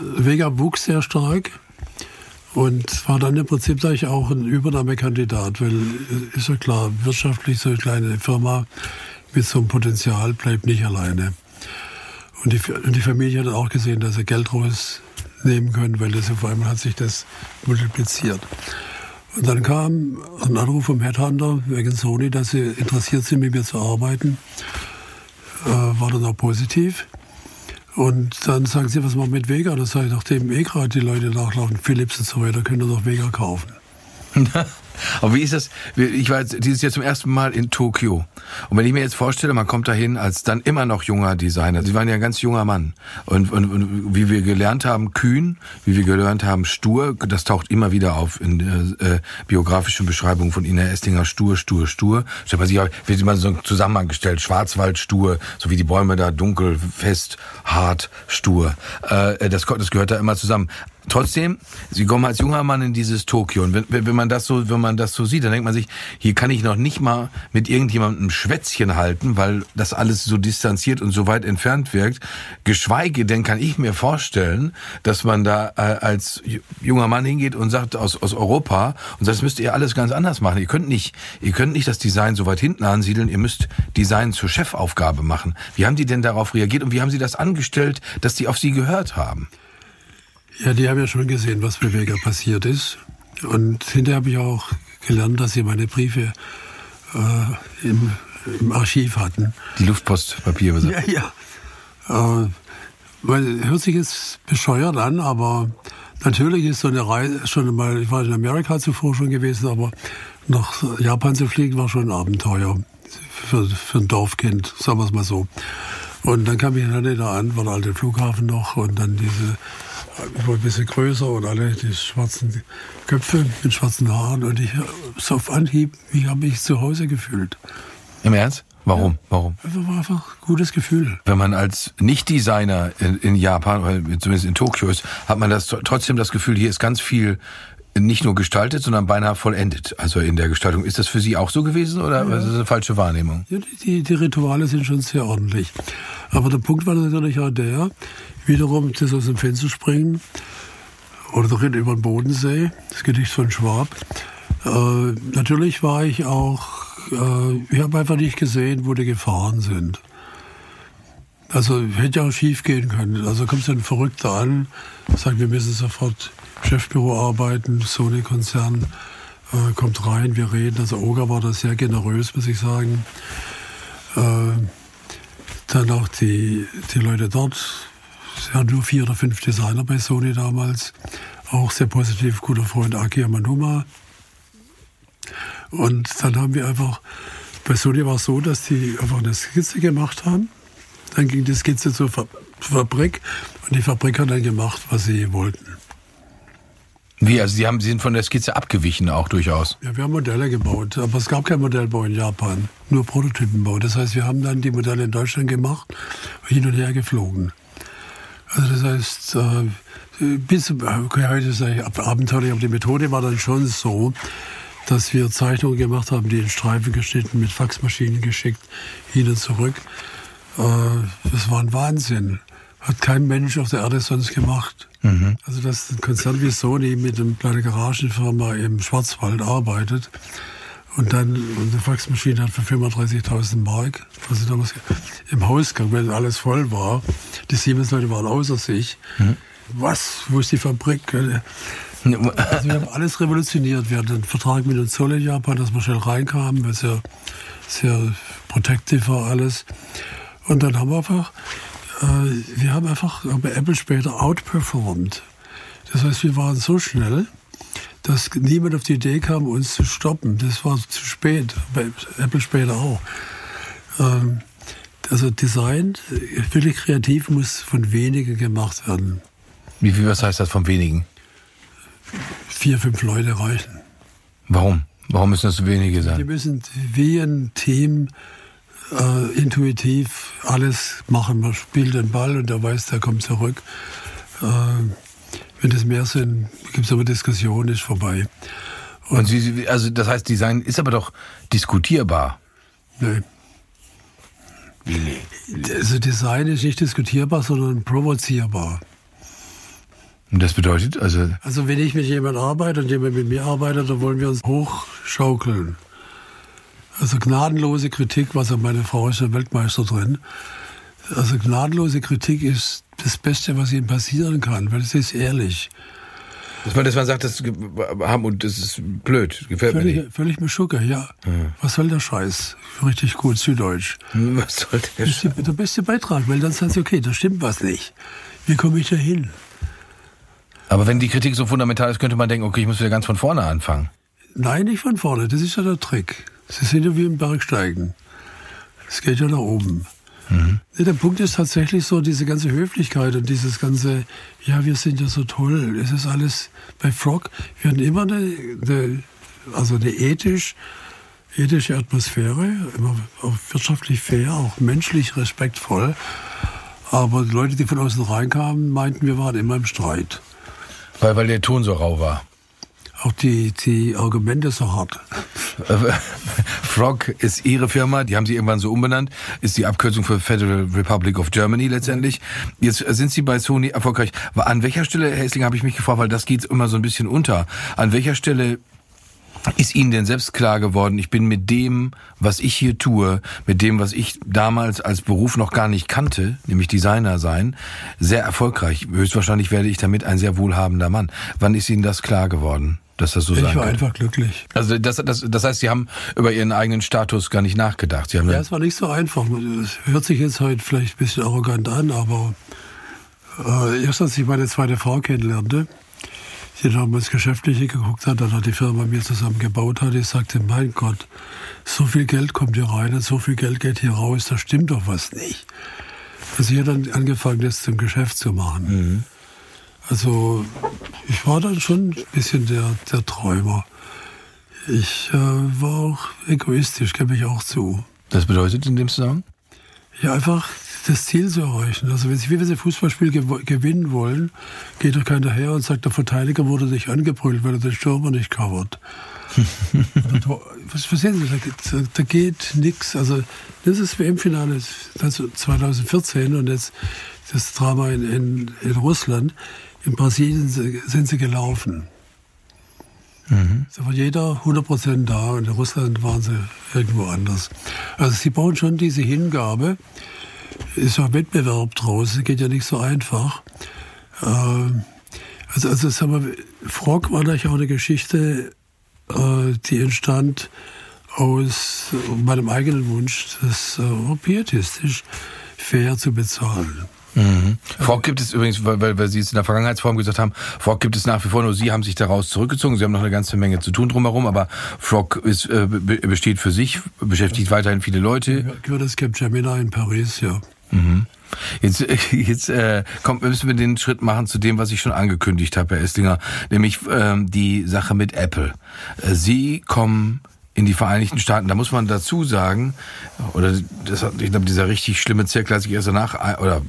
Vega wuchs sehr stark und war dann im Prinzip sag ich, auch ein Übernahmekandidat, weil äh, ist ja klar, wirtschaftlich so eine kleine Firma mit so einem Potenzial bleibt nicht alleine. Und die, und die Familie hat auch gesehen, dass sie Geld rausnehmen können, weil das vor allem hat sich das multipliziert. Und dann kam ein Anruf vom Headhunter wegen Sony, dass sie interessiert sind, mit mir zu arbeiten äh, war dann auch positiv. Und dann sagen sie, was machen wir mit Vega? Das sage ich, nachdem eh gerade die Leute nachlaufen, Philips und so weiter, können doch Vega kaufen. Aber wie ist das? Ich war jetzt dieses Jahr zum ersten Mal in Tokio. Und wenn ich mir jetzt vorstelle, man kommt dahin als dann immer noch junger Designer. Sie waren ja ein ganz junger Mann. Und, und, und wie wir gelernt haben, kühn, wie wir gelernt haben, stur, das taucht immer wieder auf in äh, biografischen Beschreibungen von Ina Estinger. Stur, stur, stur. Stellt man sich, wird immer so Zusammenhang gestellt. Schwarzwald, stur. So wie die Bäume da, dunkel, fest, hart, stur. Äh, das, das gehört da immer zusammen. Trotzdem, Sie kommen als junger Mann in dieses Tokio und wenn, wenn man das so, wenn man das so sieht, dann denkt man sich, hier kann ich noch nicht mal mit irgendjemandem Schwätzchen halten, weil das alles so distanziert und so weit entfernt wirkt. Geschweige denn kann ich mir vorstellen, dass man da äh, als junger Mann hingeht und sagt aus, aus Europa und sagt, das müsst ihr alles ganz anders machen. Ihr könnt nicht, ihr könnt nicht das Design so weit hinten ansiedeln. Ihr müsst Design zur Chefaufgabe machen. Wie haben die denn darauf reagiert und wie haben sie das angestellt, dass die auf sie gehört haben? Ja, die haben ja schon gesehen, was bei Vega passiert ist. Und hinterher habe ich auch gelernt, dass sie meine Briefe äh, im im Archiv hatten. Die Luftpostpapiere. Ja, ja. Äh, weil, hört sich jetzt bescheuert an, aber natürlich ist so eine Reise schon mal, ich war in Amerika zuvor schon gewesen, aber nach Japan zu fliegen war schon ein Abenteuer für, für ein Dorfkind, sagen wir es mal so. Und dann kam ich dann da an, war der alte Flughafen noch und dann diese, ein bisschen größer und alle die schwarzen Köpfe mit schwarzen Haaren und ich so auf Anhieb, ich habe mich zu Hause gefühlt. Im Ernst? Warum? Ja. Warum? Das war einfach ein gutes Gefühl. Wenn man als Nicht-Designer in, in, Japan, oder zumindest in Tokio ist, hat man das trotzdem das Gefühl, hier ist ganz viel nicht nur gestaltet, sondern beinahe vollendet. Also in der Gestaltung. Ist das für Sie auch so gewesen oder ja. ist das eine falsche Wahrnehmung? Ja, die, die Rituale sind schon sehr ordentlich. Aber der Punkt war natürlich auch der, wiederum das aus dem Fenster springen oder darin über den Bodensee, das Gedicht von Schwab. Äh, natürlich war ich auch äh, ich habe einfach nicht gesehen, wo die Gefahren sind. Also hätte ja auch schief gehen können. Also kommt so ein Verrückter an, sagt, wir müssen sofort Chefbüro arbeiten, Sony-Konzern, äh, kommt rein, wir reden. Also Oga war da sehr generös, muss ich sagen. Äh, dann auch die, die Leute dort, es waren nur vier oder fünf Designer bei Sony damals, auch sehr positiv, guter Freund Aki Amanuma, und dann haben wir einfach, bei Sony war es so, dass die einfach eine Skizze gemacht haben. Dann ging die Skizze zur Fabrik und die Fabrik hat dann gemacht, was sie wollten. Wie, also Sie, haben, Sie sind von der Skizze abgewichen auch durchaus? Ja, wir haben Modelle gebaut, aber es gab kein Modellbau in Japan, nur Prototypenbau. Das heißt, wir haben dann die Modelle in Deutschland gemacht hin und her geflogen. Also das heißt, äh, bis heute sage ich abenteuerlich, aber die Methode war dann schon so, dass wir Zeichnungen gemacht haben, die in Streifen geschnitten, mit Faxmaschinen geschickt, hin und zurück. Äh, das war ein Wahnsinn. Hat kein Mensch auf der Erde sonst gemacht. Mhm. Also, dass ein Konzern wie Sony mit einer kleinen Garagenfirma im Schwarzwald arbeitet und dann eine Faxmaschine hat für 35.000 Mark, was ich damals im Hausgang, wenn alles voll war, die Siemens-Leute waren außer sich. Mhm. Was? Wo ist die Fabrik? Also wir haben alles revolutioniert. Wir hatten einen Vertrag mit dem Zoll in Japan, dass wir schnell reinkamen, weil sehr, sehr protective war alles. Und dann haben wir einfach, wir haben einfach bei Apple später outperformed. Das heißt, wir waren so schnell, dass niemand auf die Idee kam, uns zu stoppen. Das war zu spät, bei Apple später auch. Ähm, also Design, wirklich kreativ, muss von wenigen gemacht werden. Wie viel, was heißt das von wenigen? vier, fünf Leute reichen. Warum? Warum müssen das so wenige sein? Die müssen wie ein Team äh, intuitiv alles machen. Man spielt den Ball und der weiß, der kommt zurück. Äh, wenn es mehr sind, gibt es aber Diskussionen, ist vorbei. Und, und Sie, also das heißt, Design ist aber doch diskutierbar. Nee. Wie nee? Also Design ist nicht diskutierbar, sondern provozierbar. Und das bedeutet also? Also wenn ich mit jemandem arbeite und jemand mit mir arbeitet, dann wollen wir uns hochschaukeln. Also gnadenlose Kritik, was also meine Frau ist ja Weltmeister drin. Also gnadenlose Kritik ist das Beste, was ihnen passieren kann, weil es ist ehrlich. Dass man, dass man sagt, das haben und das ist blöd, gefällt völlig, mir nicht. Völlig mir Schucke, ja. ja. Was soll der Scheiß? Richtig gut, Süddeutsch. Was soll der Scheiß? Das ist der beste Beitrag, weil dann sagst du, okay, da stimmt was nicht. Wie komme ich da hin? Aber wenn die Kritik so fundamental ist, könnte man denken, okay, ich muss wieder ganz von vorne anfangen. Nein, nicht von vorne. Das ist ja der Trick. Sie sind ja wie im Bergsteigen. Es geht ja nach oben. Mhm. Der Punkt ist tatsächlich so, diese ganze Höflichkeit und dieses ganze, ja, wir sind ja so toll. Es ist alles bei Frog. Wir hatten immer eine, eine also eine ethisch, ethische Atmosphäre, immer auch wirtschaftlich fair, auch menschlich respektvoll. Aber die Leute, die von außen reinkamen, meinten, wir waren immer im Streit. Weil, weil der Ton so rau war. Auch die, die Argumente so hart. Frog ist Ihre Firma, die haben Sie irgendwann so umbenannt, ist die Abkürzung für Federal Republic of Germany letztendlich. Jetzt sind Sie bei Sony erfolgreich. An welcher Stelle, Herr Hessling, habe ich mich gefragt, weil das geht immer so ein bisschen unter. An welcher Stelle Ist Ihnen denn selbst klar geworden, ich bin mit dem, was ich hier tue, mit dem, was ich damals als Beruf noch gar nicht kannte, nämlich Designer sein, sehr erfolgreich. Höchstwahrscheinlich werde ich damit ein sehr wohlhabender Mann. Wann ist Ihnen das klar geworden? Dass das so ich sein war könnte? einfach glücklich. Also das, das, das heißt, Sie haben über Ihren eigenen Status gar nicht nachgedacht. Sie haben Ja, es war nicht so einfach. Es hört sich jetzt heute vielleicht ein bisschen arrogant an, aber äh, erst als ich meine zweite Frau kennenlernte, die damals Geschäftliche geguckt hat, dann hat die Firma mir zusammen gebaut hat, ich sagte, mein Gott, so viel Geld kommt hier rein und so viel Geld geht hier raus, da stimmt doch was nicht. Also ich habe dann angefangen, das zum Geschäft zu machen. Also ich war dann schon ein bisschen der, der Träumer. Ich äh, war auch egoistisch, gebe ich auch zu. das bedeutet in dem Zusammenhang? Ja, einfach das Ziel zu erreichen. Also wenn Sie, ein Fußballspiel gew gewinnen wollen, geht doch keiner her und sagt, der Verteidiger wurde sich angebrüllt, weil er den Stürmer nicht covert. was verstehen Sie? Da, da geht nichts. Also das ist WM-Finale 2014 und jetzt das Drama in, in, in Russland. In Brasilien sind sie gelaufen. Da war jeder 100% da und in Russland waren sie irgendwo anders. Also sie bauen schon diese Hingabe. Ist ja Wettbewerb draus, es geht ja nicht so einfach. Ähm, Also, also sagen wir, Frog war natürlich auch eine Geschichte, äh, die entstand aus meinem eigenen Wunsch, das äh, pietistisch fair zu bezahlen. Mhm. Fork gibt es übrigens, weil, weil, Sie es in der Vergangenheitsform gesagt haben, Fork gibt es nach wie vor, nur Sie haben sich daraus zurückgezogen. Sie haben noch eine ganze Menge zu tun drumherum, aber Frog ist, äh, be- besteht für sich, beschäftigt weiterhin viele Leute. Gehört das Capgemini in Paris, ja. Jetzt, jetzt äh, kommt, müssen wir den Schritt machen zu dem, was ich schon angekündigt habe, Herr Esslinger, nämlich ähm, die Sache mit Apple. Äh, Sie kommen in die Vereinigten Staaten. Da muss man dazu sagen, oder das, hat- ich glaube, dieser richtig schlimme Zirkel hat sich erst danach, oder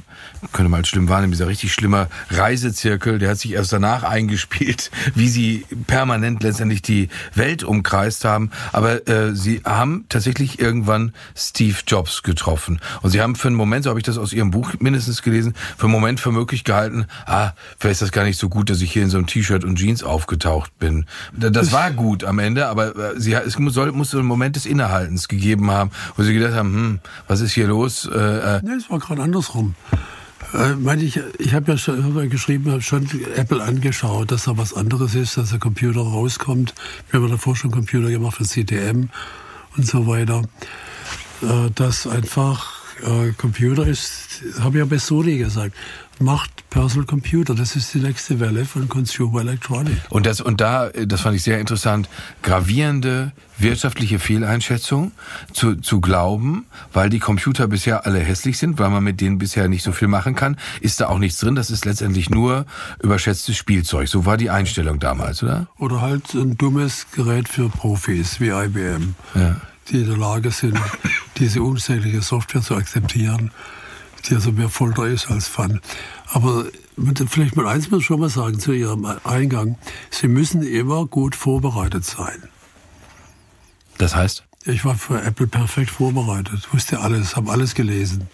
könnte mal schlimm wahrnehmen, dieser richtig schlimme Reisezirkel, der hat sich erst danach eingespielt, wie sie permanent letztendlich die Welt umkreist haben. Aber äh, sie haben tatsächlich irgendwann Steve Jobs getroffen. Und sie haben für einen Moment, so habe ich das aus ihrem Buch mindestens gelesen, für einen Moment für möglich gehalten, ah, vielleicht ist das gar nicht so gut, dass ich hier in so einem T-Shirt und Jeans aufgetaucht bin. Da- Das war gut am Ende, aber äh, sie, es muss, soll, muss so einen Moment des Innehaltens gegeben haben, wo sie gedacht haben, hm, was ist hier los? Äh, äh, Nee, es war gerade andersrum. Äh, meine ich, ich habe ja schon geschrieben, habe schon Apple angeschaut, dass da was anderes ist, dass der Computer rauskommt. Wir haben davor schon Computer gemacht für CTM und so weiter. Äh, dass einfach äh, Computer ist, habe ich ja bei Sony gesagt, macht Personal Computer. Das ist die nächste Welle von Consumer Electronic. Und das und da, das fand ich sehr interessant, gravierende wirtschaftliche Fehleinschätzung zu, zu glauben, weil die Computer bisher alle hässlich sind, weil man mit denen bisher nicht so viel machen kann, ist da auch nichts drin. Das ist letztendlich nur überschätztes Spielzeug. So war die Einstellung damals, oder? Oder halt ein dummes Gerät für Profis wie IBM, Ja. die in der Lage sind, diese unsägliche Software zu akzeptieren, die also mehr Folter ist als Fun. Aber vielleicht mal eins muss ich schon mal sagen zu Ihrem Eingang. Sie müssen immer gut vorbereitet sein. Das heißt? Ich war für Apple perfekt vorbereitet, wusste alles, habe alles gelesen.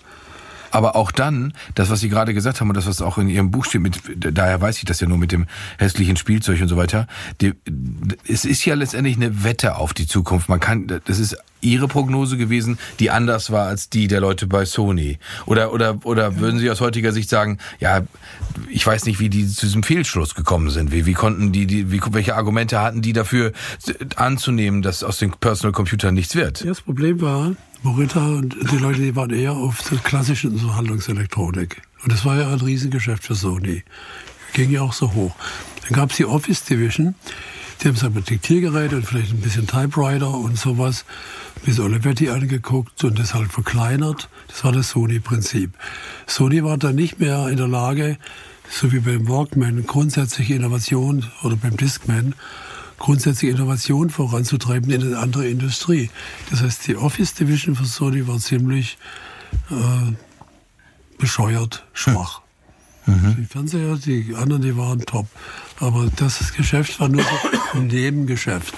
Aber auch dann, das, was Sie gerade gesagt haben und das, was auch in Ihrem Buch steht, mit, daher weiß ich das ja nur mit dem hässlichen Spielzeug und so weiter, die, es ist ja letztendlich eine Wette auf die Zukunft. Man kann, das ist Ihre Prognose gewesen, die anders war als die der Leute bei Sony. Oder, oder, oder würden Sie aus heutiger Sicht sagen, ja, ich weiß nicht, wie die zu diesem Fehlschluss gekommen sind. Wie, wie konnten die, die wie, welche Argumente hatten die dafür anzunehmen, dass aus den Personal Computern nichts wird? Das Problem war, Morita und die Leute, die waren eher auf der klassischen Unterhaltungselektronik. Und das war ja ein Riesengeschäft für Sony. Ging ja auch so hoch. Dann gab es die Office Division, die haben sich mit Diktiergeräte und vielleicht ein bisschen Typewriter und sowas, bisschen Olivetti angeguckt und das halt verkleinert. Das war das Sony-Prinzip. Sony war dann nicht mehr in der Lage, so wie beim Walkman, grundsätzliche Innovation oder beim Discman, grundsätzliche Innovation voranzutreiben in eine andere Industrie. Das heißt, die Office Division von Sony war ziemlich äh, bescheuert, schwach. Die Fernseher, die anderen, die waren top. Aber das Geschäft war nur so ein Nebengeschäft.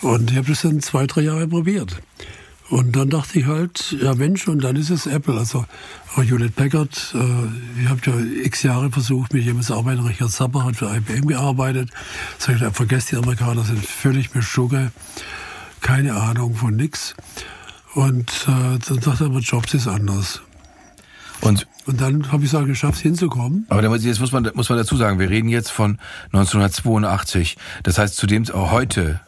Und ich habe das dann zwei, drei Jahre probiert. Und dann dachte ich halt, ja Mensch, und dann ist es Apple. Also auch Hewlett Packard, äh, ich habe ja x Jahre versucht, mit jemandem zu arbeiten. Richard Zapper hat für IBM gearbeitet. Sag ich, vergesst die Amerikaner sind völlig beschugge, keine Ahnung von nix. Und äh, dann dachte ich aber, Jobs ist anders. Und und dann habe ich es auch geschafft, hinzukommen. Aber jetzt muss man, muss man dazu sagen, wir reden jetzt von 1982. Das heißt, zudem auch heute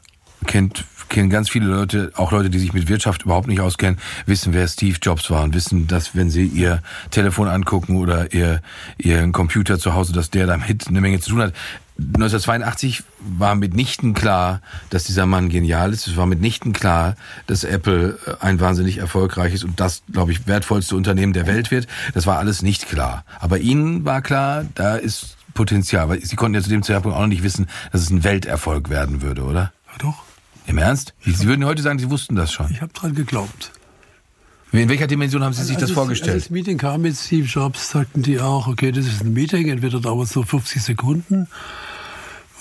kennt kennen ganz viele Leute, auch Leute, die sich mit Wirtschaft überhaupt nicht auskennen, wissen, wer Steve Jobs war und wissen, dass wenn sie ihr Telefon angucken oder ihr ihren Computer zu Hause, dass der damit eine Menge zu tun hat. 1982 war mitnichten klar, dass dieser Mann genial ist. Es war mitnichten klar, dass Apple äh, ein wahnsinnig erfolgreiches und das, glaube ich, wertvollste Unternehmen der Welt wird. Das war alles nicht klar. Aber Ihnen war klar, da ist Potenzial. Weil Sie konnten ja zu dem Zeitpunkt auch noch nicht wissen, dass es ein Welterfolg werden würde, oder? Doch. Im Ernst? Sie würden heute sagen, Sie wussten das schon. Ich habe dran geglaubt. In welcher Dimension haben Sie sich als das es, vorgestellt? Als das Meeting kam mit Steve Jobs, sagten die auch, okay, das ist ein Meeting, entweder dauert es nur 50 Sekunden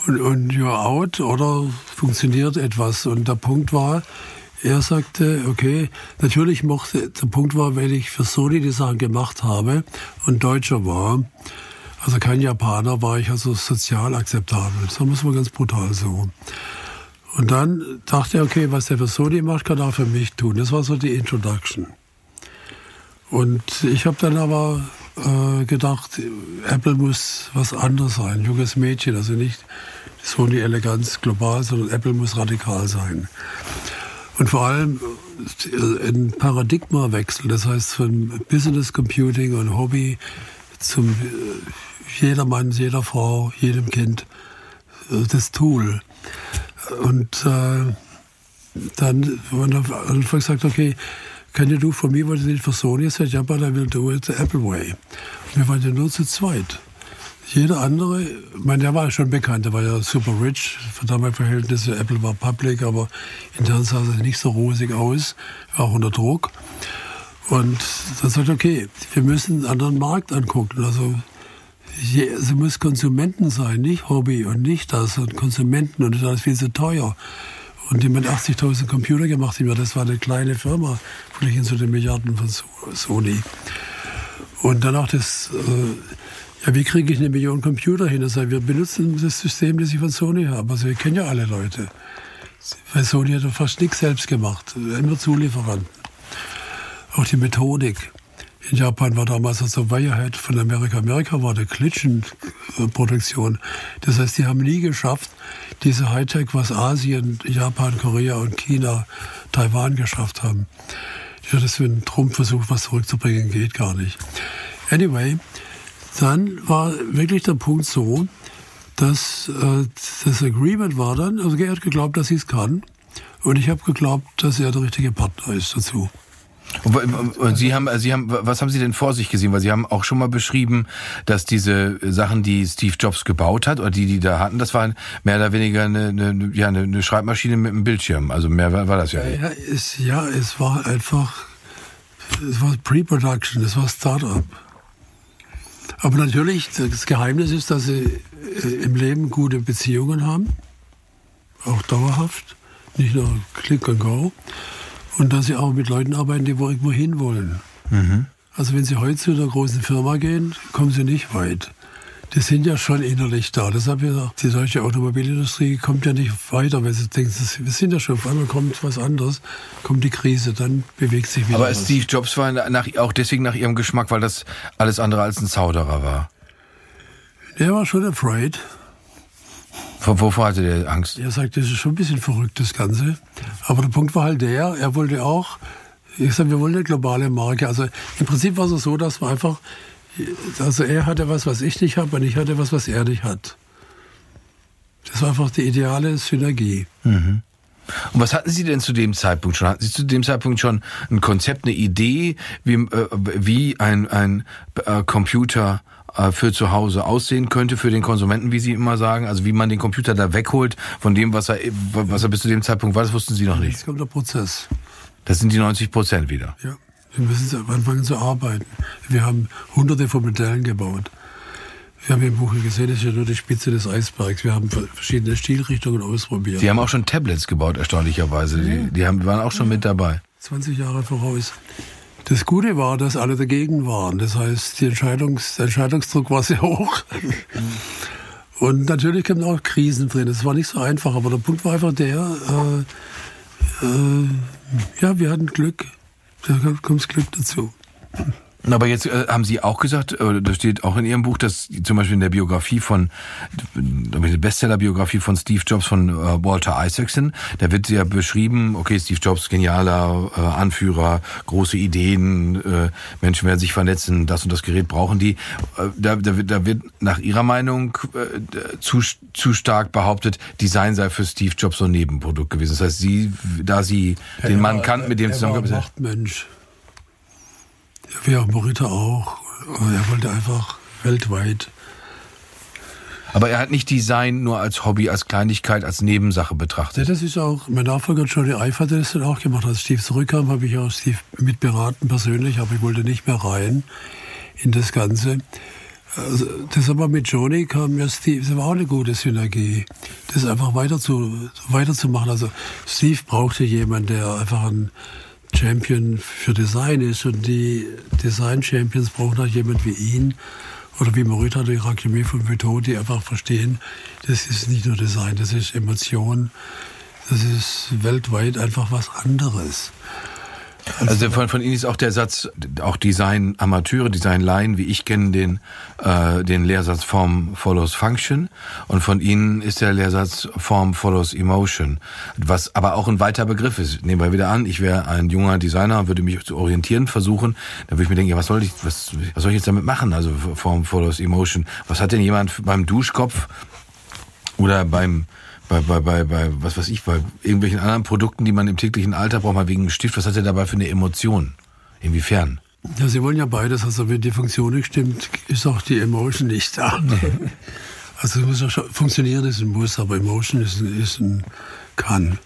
und, und you're out oder funktioniert etwas. Und der Punkt war, er sagte, okay, natürlich mochte, der Punkt war, wenn ich für Sony die Sachen gemacht habe und Deutscher war, also kein Japaner, war ich also sozial akzeptabel. Das muss man ganz brutal so. Und dann dachte er, okay, was der für Sony macht, kann er auch für mich tun. Das war so die Introduction. Und ich habe dann aber äh, gedacht, Apple muss was anderes sein, junges Mädchen, also nicht Sony Eleganz global, sondern Apple muss radikal sein. Und vor allem äh, ein Paradigmawechsel, das heißt von Business Computing und Hobby zum äh, jedermann, jeder Frau, jedem Kind äh, das Tool. Und äh, dann haben wir Anfang gesagt, okay, do for me what you did for Sony? I said, yeah, but I will do it the Apple way. Und wir waren ja nur zu zweit. Jeder andere, ich meine, der war schon bekannt, der war ja super rich, für damalige Verhältnisse. Apple war public, aber intern sah es nicht so rosig aus, war auch unter Druck. Und dann sagt okay, wir müssen einen anderen Markt angucken. Also sie muss Konsumenten sein, nicht Hobby und nicht das und Konsumenten und das ist viel zu teuer. Und die mit 80.000 Computer gemacht haben, das war eine kleine Firma, vielleicht zu den Milliarden von Sony. Und dann auch das, äh, ja, wie kriege ich eine Million Computer hin? Das heißt, wir benutzen das System, das ich von Sony habe. Also wir kennen ja alle Leute. Weil Sony hat fast nichts selbst gemacht, immer Zulieferanten. Auch die Methodik. In Japan war damals also Wirehead von Amerika. Amerika war der Klitschenproduktion. Das heißt, die haben nie geschafft, diese Hightech, was Asien, Japan, Korea und China, Taiwan geschafft haben. Ja, das wenn Trump versucht, was zurückzubringen, geht gar nicht. Anyway, dann war wirklich der Punkt so, dass äh, das Agreement war dann, also er hat geglaubt, dass sie es kann. Und ich habe geglaubt, dass er der richtige Partner ist dazu. Sie haben, Sie haben, was haben Sie denn vor sich gesehen? Weil Sie haben auch schon mal beschrieben, dass diese Sachen, die Steve Jobs gebaut hat oder die, die da hatten, das waren mehr oder weniger eine, eine, ja, eine Schreibmaschine mit einem Bildschirm. Also mehr war, war das ja nicht. Ja, es, ja, es war einfach, es war Pre-Production, es war Startup. Aber natürlich, das Geheimnis ist, dass Sie äh, im Leben gute Beziehungen haben, auch dauerhaft, nicht nur Click and Go. Und dass sie auch mit Leuten arbeiten, die wo irgendwo hinwollen. Mhm. Also wenn sie heute zu einer großen Firma gehen, kommen sie nicht weit. Die sind ja schon innerlich da. Deshalb ja, die deutsche Automobilindustrie kommt ja nicht weiter, weil sie denken, wir sind ja schon, auf einmal kommt was anderes, kommt die Krise, dann bewegt sich wieder Aber was. Steve Jobs war nach, auch deswegen nach ihrem Geschmack, weil das alles andere als ein Zauderer war. Der war schon afraid. Vor, wovor hatte der Angst? Er sagt, das ist schon ein bisschen verrückt, das Ganze. Aber der Punkt war halt der, er wollte auch, ich sage, wir wollen eine globale Marke. Also im Prinzip war es so, dass man einfach, also er hatte was, was ich nicht habe und ich hatte was, was er nicht hat. Das war einfach die ideale Synergie. Mhm. Und was hatten Sie denn zu dem Zeitpunkt schon? Hatten Sie zu dem Zeitpunkt schon ein Konzept, eine Idee, wie, äh, wie ein, ein äh, Computer für zu Hause aussehen könnte für den Konsumenten, wie Sie immer sagen? Also wie man den Computer da wegholt von dem, was er, was er bis zu dem Zeitpunkt war, das wussten Sie noch nicht. Jetzt kommt der Prozess. Das sind die 90 Prozent wieder. Ja, wir müssen anfangen zu arbeiten. Wir haben hunderte von Modellen gebaut. Wir haben im Buch gesehen, das ist ja nur die Spitze des Eisbergs. Wir haben verschiedene Stilrichtungen ausprobiert. Sie haben auch schon Tablets gebaut, erstaunlicherweise. Ja. Die, die haben, waren auch schon mit dabei. 20 Jahre voraus. Das Gute war, dass alle dagegen waren. Das heißt, Entscheidungs der Entscheidungsdruck war sehr hoch. Und natürlich kamen auch Krisen drin. Es war nicht so einfach, aber der Punkt war einfach der, äh, äh, ja, wir hatten Glück. Da kommt das Glück dazu. Aber jetzt äh, haben Sie auch gesagt, äh, das steht auch in Ihrem Buch, dass zum Beispiel in der Biografie von, die Bestseller-Biografie von Steve Jobs von äh, Walter Isaacson, da wird ja beschrieben, okay, Steve Jobs, genialer äh, Anführer, große Ideen, äh, Menschen werden sich vernetzen, das und das Gerät brauchen die. Äh, da, da, wird, da wird nach Ihrer Meinung äh, zu, zu stark behauptet, Design sei für Steve Jobs so ein Nebenprodukt gewesen. Das heißt, Sie, da Sie ja, den Mann kannten, mit dem zusammengearbeitet haben. Wie auch Morita auch. Er wollte einfach weltweit. Aber er hat nicht Design nur als Hobby, als Kleinigkeit, als Nebensache betrachtet. Ja, das ist auch, mein Nachfolger Johnny Ive hat das dann auch gemacht. Als Steve zurückkam, habe ich auch Steve mitberaten persönlich, aber ich wollte nicht mehr rein in das Ganze. Also, das aber mit Johnny kam ja Steve, das war auch eine gute Synergie, das einfach weiter zu, weiterzumachen. Also Steve brauchte jemanden, der einfach ein Champion für Design ist und die Design-Champions brauchen auch jemand wie ihn oder wie Morita, die Rakimi von Vuitton, die einfach verstehen, das ist nicht nur Design, das ist Emotion, das ist weltweit einfach was anderes. Also von, von Ihnen ist auch der Satz, auch Design Amateure, Design Laien, wie ich kenne den, äh, den Lehrsatz Form follows Function und von Ihnen ist der Lehrsatz Form follows Emotion, was aber auch ein weiter Begriff ist. Nehmen wir wieder an, ich wäre ein junger Designer, würde mich zu orientieren versuchen, dann würde ich mir denken, ja, was soll ich, was, was soll ich jetzt damit machen? Also Form follows Emotion. Was hat denn jemand beim Duschkopf oder beim bei, bei, bei, bei, was weiß ich, bei irgendwelchen anderen Produkten, die man im täglichen Alter braucht, mal wegen Stift, was hat er dabei für eine Emotion? Inwiefern? Ja, sie wollen ja beides. Also wenn die Funktion nicht stimmt, ist auch die Emotion nicht da. also es muss ja funktionieren, ist ein Muss, aber Emotion ist, ist ein Kann.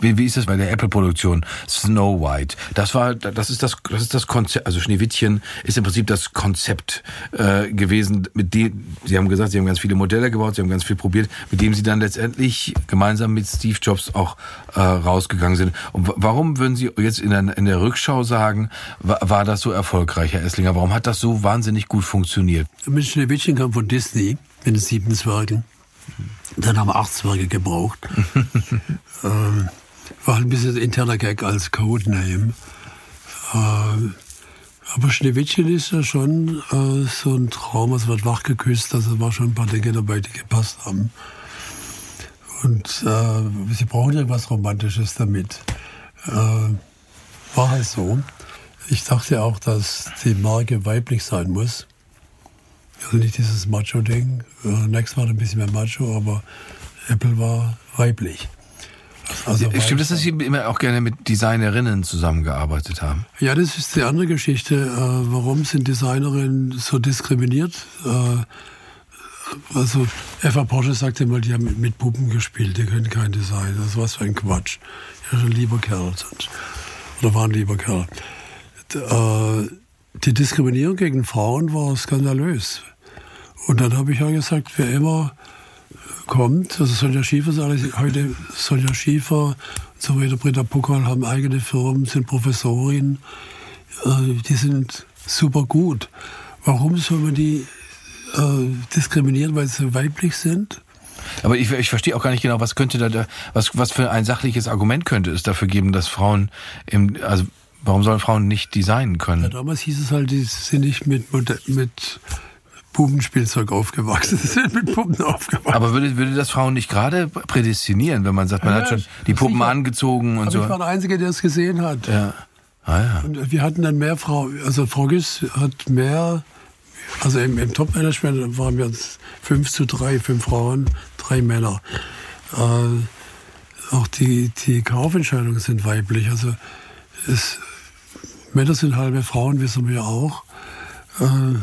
Wie, wie ist das bei der Apple-Produktion? Snow White. Das war, das ist das, das ist das Konzept. Also Schneewittchen ist im Prinzip das Konzept äh, gewesen, mit dem Sie haben gesagt, Sie haben ganz viele Modelle gebaut, Sie haben ganz viel probiert, mit dem Sie dann letztendlich gemeinsam mit Steve Jobs auch äh, rausgegangen sind. Und warum würden Sie jetzt in der, in der Rückschau sagen, war, war das so erfolgreich, Herr Esslinger? Warum hat das so wahnsinnig gut funktioniert? Mit Schneewittchen kam von Disney mit den sieben Zwergen. Dann haben wir acht Zwerge gebraucht. ähm, war ein bisschen interner Gag als Codename. Äh, aber Schneewittchen ist ja schon äh, so ein Traum, es wird wach geküsst, also war schon ein paar Dinge dabei, die gepasst haben. Und äh, sie brauchen ja was Romantisches damit. Äh, war halt so. Ich dachte auch, dass die Marke weiblich sein muss. Also nicht dieses Macho-Ding. Äh, Next war ein bisschen mehr Macho, aber Apple war weiblich. Also Stimmt es, dass Sie immer auch gerne mit Designerinnen zusammengearbeitet haben? Ja, das ist die andere Geschichte. Äh, warum sind Designerinnen so diskriminiert? Äh, also Eva Porsche sagte mal, die haben mit Puppen gespielt, die können kein Design. Das war so ein Quatsch. Ja, schon lieber Kerl. Oder war ein lieber Kerl. Äh, die Diskriminierung gegen Frauen war skandalös. Und dann habe ich ja gesagt, wer immer kommt. Also Sonja Schiefer ist alles, heute Sonja Schiefer und so weiter, Britta Puckerl haben eigene Firmen, sind Professorinnen, äh, die sind super gut. Warum soll man die äh, diskriminieren, weil sie weiblich sind? Aber ich, ich verstehe auch gar nicht genau, was könnte da, was, was für ein sachliches Argument könnte es dafür geben, dass Frauen im, also warum sollen Frauen nicht designen können? Ja, damals hieß es halt, die sind nicht mit, mit Puppenspielzeug aufgewachsen sind, mit Puppen aufgewachsen. Aber würde, würde das Frauen nicht gerade prädestinieren, wenn man sagt, man ja, hat schon die Puppen sicher. angezogen und Aber so? Ich war der Einzige, der es gesehen hat. Ja. Ah, ja. Und wir hatten dann mehr Frauen, also Frau Giss hat mehr, also im, im Top-Management waren wir fünf zu drei, fünf Frauen, drei Männer. Äh, auch die, die Kaufentscheidungen sind weiblich. Also es, Männer sind halbe Frauen, wissen wir auch. Äh,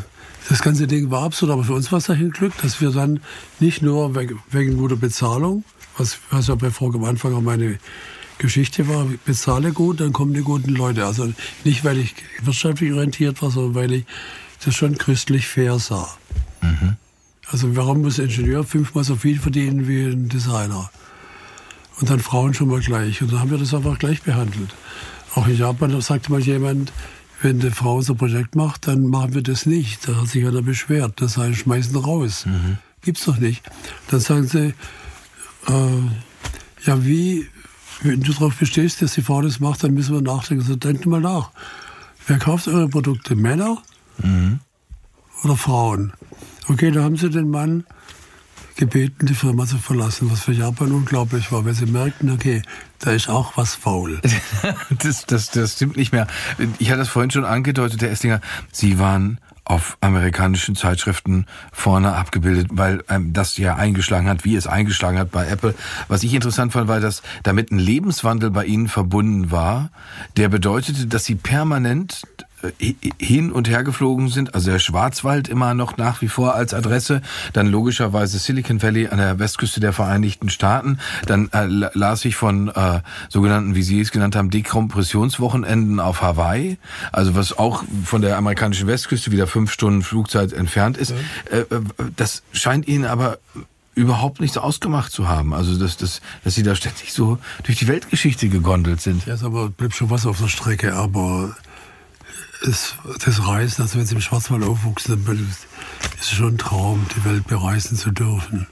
das ganze Ding war absurd, aber für uns war es dahin Glück, dass wir dann nicht nur wegen, wegen guter Bezahlung, was, was ja bei Frau am Anfang auch meine Geschichte war, bezahle gut, dann kommen die guten Leute. Also nicht, weil ich wirtschaftlich orientiert war, sondern weil ich das schon christlich fair sah. Mhm. Also warum muss ein Ingenieur fünfmal so viel verdienen wie ein Designer? Und dann Frauen schon mal gleich. Und dann haben wir das einfach gleich behandelt. Auch in Japan sagte mal jemand, wenn eine Frau so ein Projekt macht, dann machen wir das nicht. Da hat sich einer beschwert. Das heißt, schmeißen raus. Mhm. Gibt's doch nicht. Dann sagen sie, äh, ja, wie, wenn du darauf bestehst, dass die Frau das macht, dann müssen wir nachdenken. So, denkt mal nach. Wer kauft eure Produkte? Männer mhm. oder Frauen? Okay, da haben sie den Mann gebeten, die Firma zu verlassen, was für Japan unglaublich war, weil sie merkten, okay, da ist auch was faul. das, das, das stimmt nicht mehr. Ich hatte das vorhin schon angedeutet, Herr Esslinger, Sie waren auf amerikanischen Zeitschriften vorne abgebildet, weil ähm, das ja eingeschlagen hat, wie es eingeschlagen hat bei Apple. Was ich interessant fand, war, dass damit ein Lebenswandel bei Ihnen verbunden war, der bedeutete, dass Sie permanent hin und her geflogen sind, also der Schwarzwald immer noch nach wie vor als Adresse, dann logischerweise Silicon Valley an der Westküste der Vereinigten Staaten, dann äh, las ich von äh, sogenannten, wie Sie es genannt haben, Dekompressionswochenenden auf Hawaii, also was auch von der amerikanischen Westküste wieder fünf Stunden Flugzeit entfernt ist. Ja. Äh, äh das scheint Ihnen aber überhaupt nichts ausgemacht zu haben. Also dass, dass, dass sie da ständig so durch die Weltgeschichte gegondelt sind. Ja, aber bleibt schon was auf der Strecke, aber das, das Reisen, also wenn Sie im Schwarzwald aufwuchsen, dann ist es schon ein Traum, die Welt bereisen zu dürfen.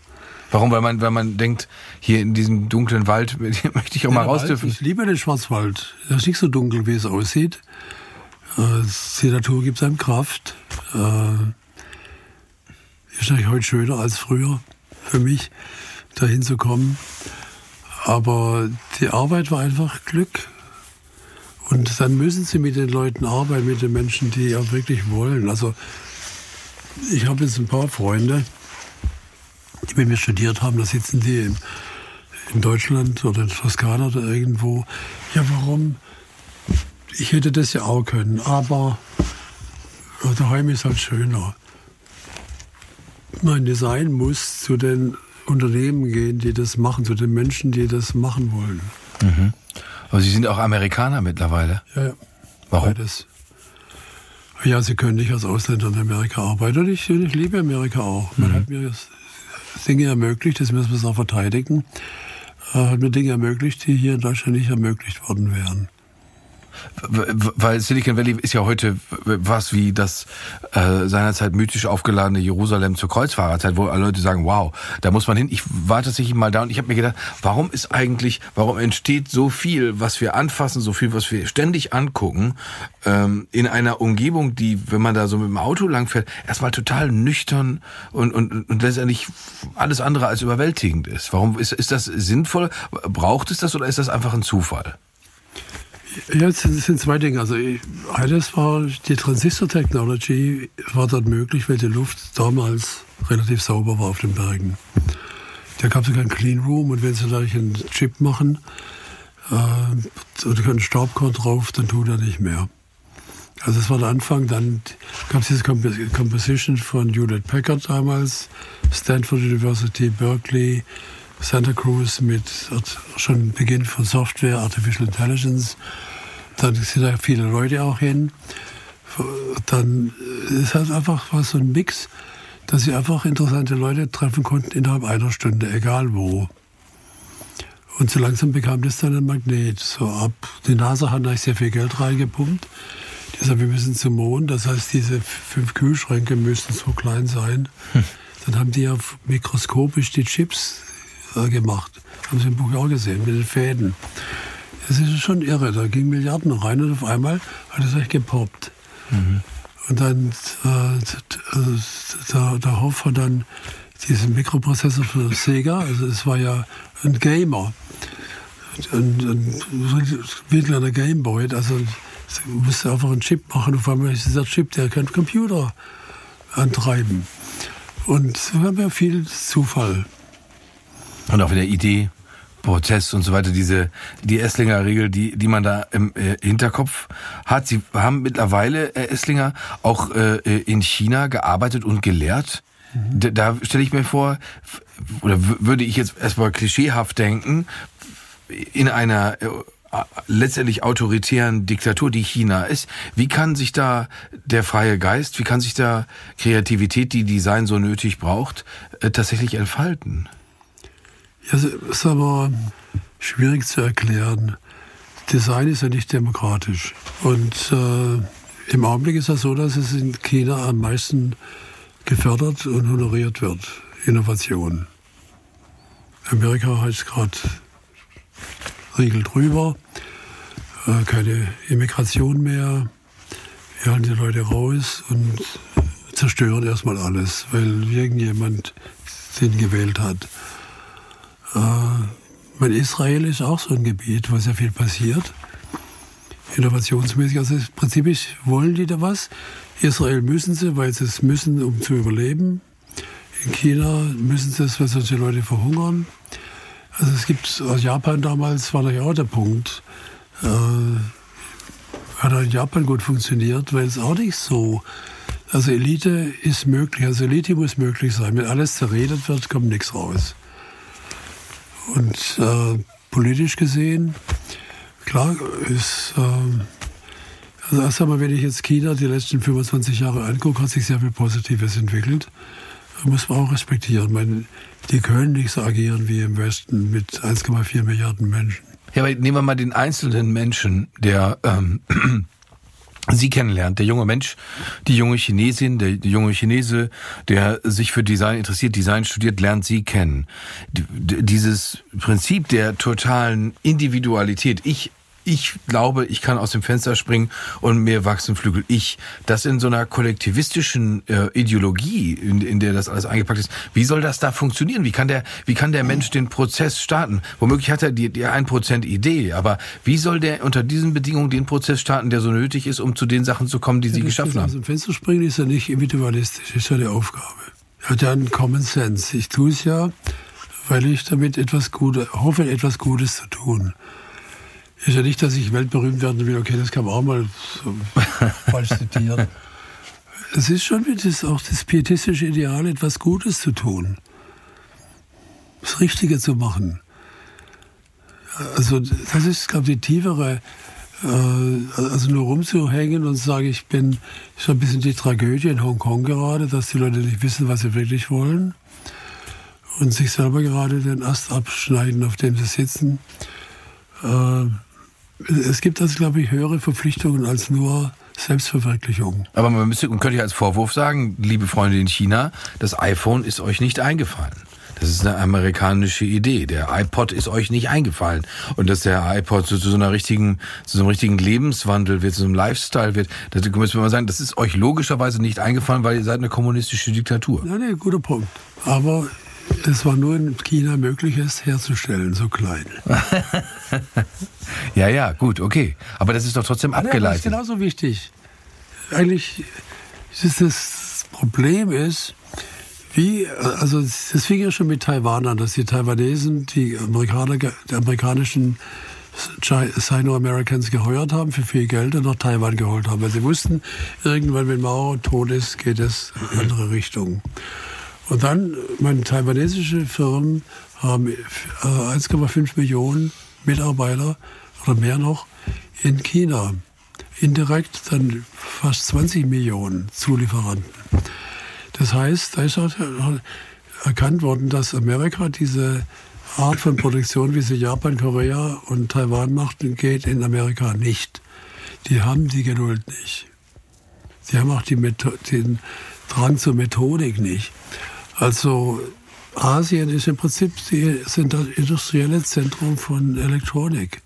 Warum? Weil man, weil man denkt, hier in diesem dunklen Wald möchte ich auch mal raus dürfen. Ich liebe den Schwarzwald. Er ist nicht so dunkel, wie es aussieht. Äh, die Natur gibt einem Kraft. Äh, ist natürlich heute schöner als früher für mich, dahin zu kommen. Aber die Arbeit war einfach Glück. Und dann müssen sie mit den Leuten arbeiten, mit den Menschen, die auch wirklich wollen. Also ich habe jetzt ein paar Freunde, die mit mir studiert haben, da sitzen die in, in Deutschland oder in Toskana oder irgendwo. Ja, warum? Ich hätte das ja auch können, aber daheim ist halt schöner. Mein Design muss zu den Unternehmen gehen, die das machen, zu den Menschen, die das machen wollen. Mhm. Aber Sie sind auch Amerikaner mittlerweile. Ja, ja. Warum? Beides. Ja, Sie können nicht als Ausländer in Amerika arbeiten. Und ich, ich liebe Amerika auch. Man mhm. hat mir Dinge ermöglicht, das müssen wir es auch verteidigen. Äh, hat mir Dinge ermöglicht, die hier in Deutschland nicht ermöglicht worden wären weil Silicon Valley ist ja heute was wie das äh, seinerzeit mythisch aufgeladene Jerusalem zur Kreuzfahrerzeit, wo alle Leute sagen, wow, da muss man hin. Ich war tatsächlich mal da und ich habe mir gedacht, warum ist eigentlich, warum entsteht so viel, was wir anfassen, so viel, was wir ständig angucken, ähm, in einer Umgebung, die, wenn man da so mit dem Auto langfährt, erstmal total nüchtern und, und, und letztendlich alles andere als überwältigend ist. Warum ist, ist das sinnvoll? Braucht es das oder ist das einfach ein Zufall? Ja, es sind zwei Dinge. Also eines war, die Transistor-Technology war dort möglich, weil die Luft damals relativ sauber war auf den Bergen. Da gab es keinen Clean Room und wenn sie da einen Chip machen äh, und einen Staubkorn drauf, dann tut er nicht mehr. Also das war der Anfang. Dann gab es diese Composition von Hewlett Packard damals, Stanford University, Berkeley, Santa Cruz mit schon Beginn von Software, Artificial Intelligence. Dann sind da viele Leute auch hin. Dann ist halt einfach was so ein Mix, dass sie einfach interessante Leute treffen konnten innerhalb einer Stunde, egal wo. Und so langsam bekam das dann ein Magnet. So ab die NASA hat da sehr viel Geld reingepumpt. Deshalb, wir müssen zum Mond. Das heißt, diese fünf Kühlschränke müssen so klein sein. Hm. Dann haben die ja mikroskopisch die Chips gemacht. Haben Sie im Buch auch gesehen, mit den Fäden. Das ist schon irre. Da gingen Milliarden rein und auf einmal hat es euch gepoppt. Mhm. Und dann äh, der, der Hoff hat dann diesen Mikroprozessor für Sega, also es war ja ein Gamer, ein, ein mittlere Gameboy, also musste einfach einen Chip machen. Auf einmal ist dieser Chip, der kann Computer antreiben. Und so haben wir viel Zufall. Und auch wieder Idee, Prozess und so weiter, diese, die Esslinger Regel, die, die man da im äh, Hinterkopf hat. Sie haben mittlerweile, äh, Esslinger, auch äh, in China gearbeitet und gelehrt. Mhm. Da, da stelle ich mir vor, oder würde ich jetzt erstmal klischeehaft denken, in einer äh, letztendlich autoritären Diktatur, die China ist, wie kann sich da der freie Geist, wie kann sich da Kreativität, die Design so nötig braucht, äh, tatsächlich entfalten? Es ist aber schwierig zu erklären. Design ist ja nicht demokratisch. Und äh, im Augenblick ist das so, dass es in China am meisten gefördert und honoriert wird. Innovation. Amerika heißt gerade Riegel drüber, äh, keine Immigration mehr. Wir halten die Leute raus und zerstören erstmal alles, weil irgendjemand den gewählt hat. Äh, Israel ist auch so ein Gebiet, wo sehr viel passiert. Innovationsmäßig. Also im wollen die da was. Israel müssen sie, weil sie es müssen, um zu überleben. In China müssen sie es, weil sonst die Leute verhungern. Also es gibt aus Japan damals war natürlich auch der Punkt. Äh, hat in Japan gut funktioniert, weil es auch nicht so. Also Elite ist möglich, also Elite muss möglich sein. Wenn alles zerredet wird, kommt nichts raus. Und äh, politisch gesehen, klar, ist, äh, also erst einmal, wenn ich jetzt China die letzten 25 Jahre angucke, hat sich sehr viel Positives entwickelt. Das muss man auch respektieren. Meine, die können nicht so agieren wie im Westen mit 1,4 Milliarden Menschen. Ja, aber nehmen wir mal den einzelnen Menschen, der ähm, Sie kennenlernt, der junge Mensch, die junge Chinesin, der, junge Chinese, der sich für Design interessiert, Design studiert, lernt sie kennen. Dieses Prinzip der totalen Individualität, ich ich glaube, ich kann aus dem Fenster springen und mir wachsen Flügel. Ich, das in so einer kollektivistischen äh, Ideologie, in, in der das alles eingepackt ist, wie soll das da funktionieren? Wie kann der, wie kann der Mensch den Prozess starten? Womöglich hat er die, die 1% Idee, aber wie soll der unter diesen Bedingungen den Prozess starten, der so nötig ist, um zu den Sachen zu kommen, die ja, Sie geschaffen haben? Aus dem Fenster springen ist ja nicht individualistisch, ist ja die Aufgabe. Er hat ja einen Common Sense. Ich tue es ja, weil ich damit etwas Gutes, hoffe, etwas Gutes zu tun. Ist ja nicht, dass ich weltberühmt werden will, okay, das kann man auch mal so falsch zitieren. Es ist schon das, auch das pietistische Ideal, etwas Gutes zu tun. Das Richtige zu machen. Also das ist, glaube ich, die tiefere, äh, also nur rumzuhängen und sagen, ich bin, ist ein bisschen die Tragödie in Hongkong gerade, dass die Leute nicht wissen, was sie wirklich wollen und sich selber gerade den Ast abschneiden, auf dem sie sitzen. Es gibt also, glaube ich, höhere Verpflichtungen als nur Selbstverwirklichung. Aber man müsste, man könnte ja als Vorwurf sagen, liebe Freunde in China, das iPhone ist euch nicht eingefallen. Das ist eine amerikanische Idee. Der iPod ist euch nicht eingefallen. Und dass der iPod zu, zu so einer richtigen, zu so einem richtigen Lebenswandel wird, zu so einem Lifestyle wird, das müssen wir mal sagen, das ist euch logischerweise nicht eingefallen, weil ihr seid eine kommunistische Diktatur. Nein, nein, guter Punkt. Aber es war nur in China möglich, es herzustellen, so klein. ja, ja, gut, okay. Aber das ist doch trotzdem abgeleitet. Ja, das ist genauso wichtig. Eigentlich ist das Problem ist, wie, also das fing ja schon mit Taiwan an, dass die Taiwanesen die Amerikaner, die amerikanischen Sino-Americans geheuert haben für viel Geld und nach Taiwan geholt haben, weil sie wussten, irgendwann, wenn Mao tot ist, geht es in andere Richtungen. Und dann, meine taiwanesische Firmen haben 1,5 äh, Millionen Mitarbeiter oder mehr noch in China. Indirekt dann fast 20 Millionen Zulieferanten. Das heißt, da ist auch erkannt worden, dass Amerika diese Art von Produktion, wie sie Japan, Korea und Taiwan macht, geht in Amerika nicht. Die haben die Geduld nicht. Sie haben auch die den Drang zur Methodik nicht. Also Asien ist im Prinzip das industrielle Zentrum von Elektronik.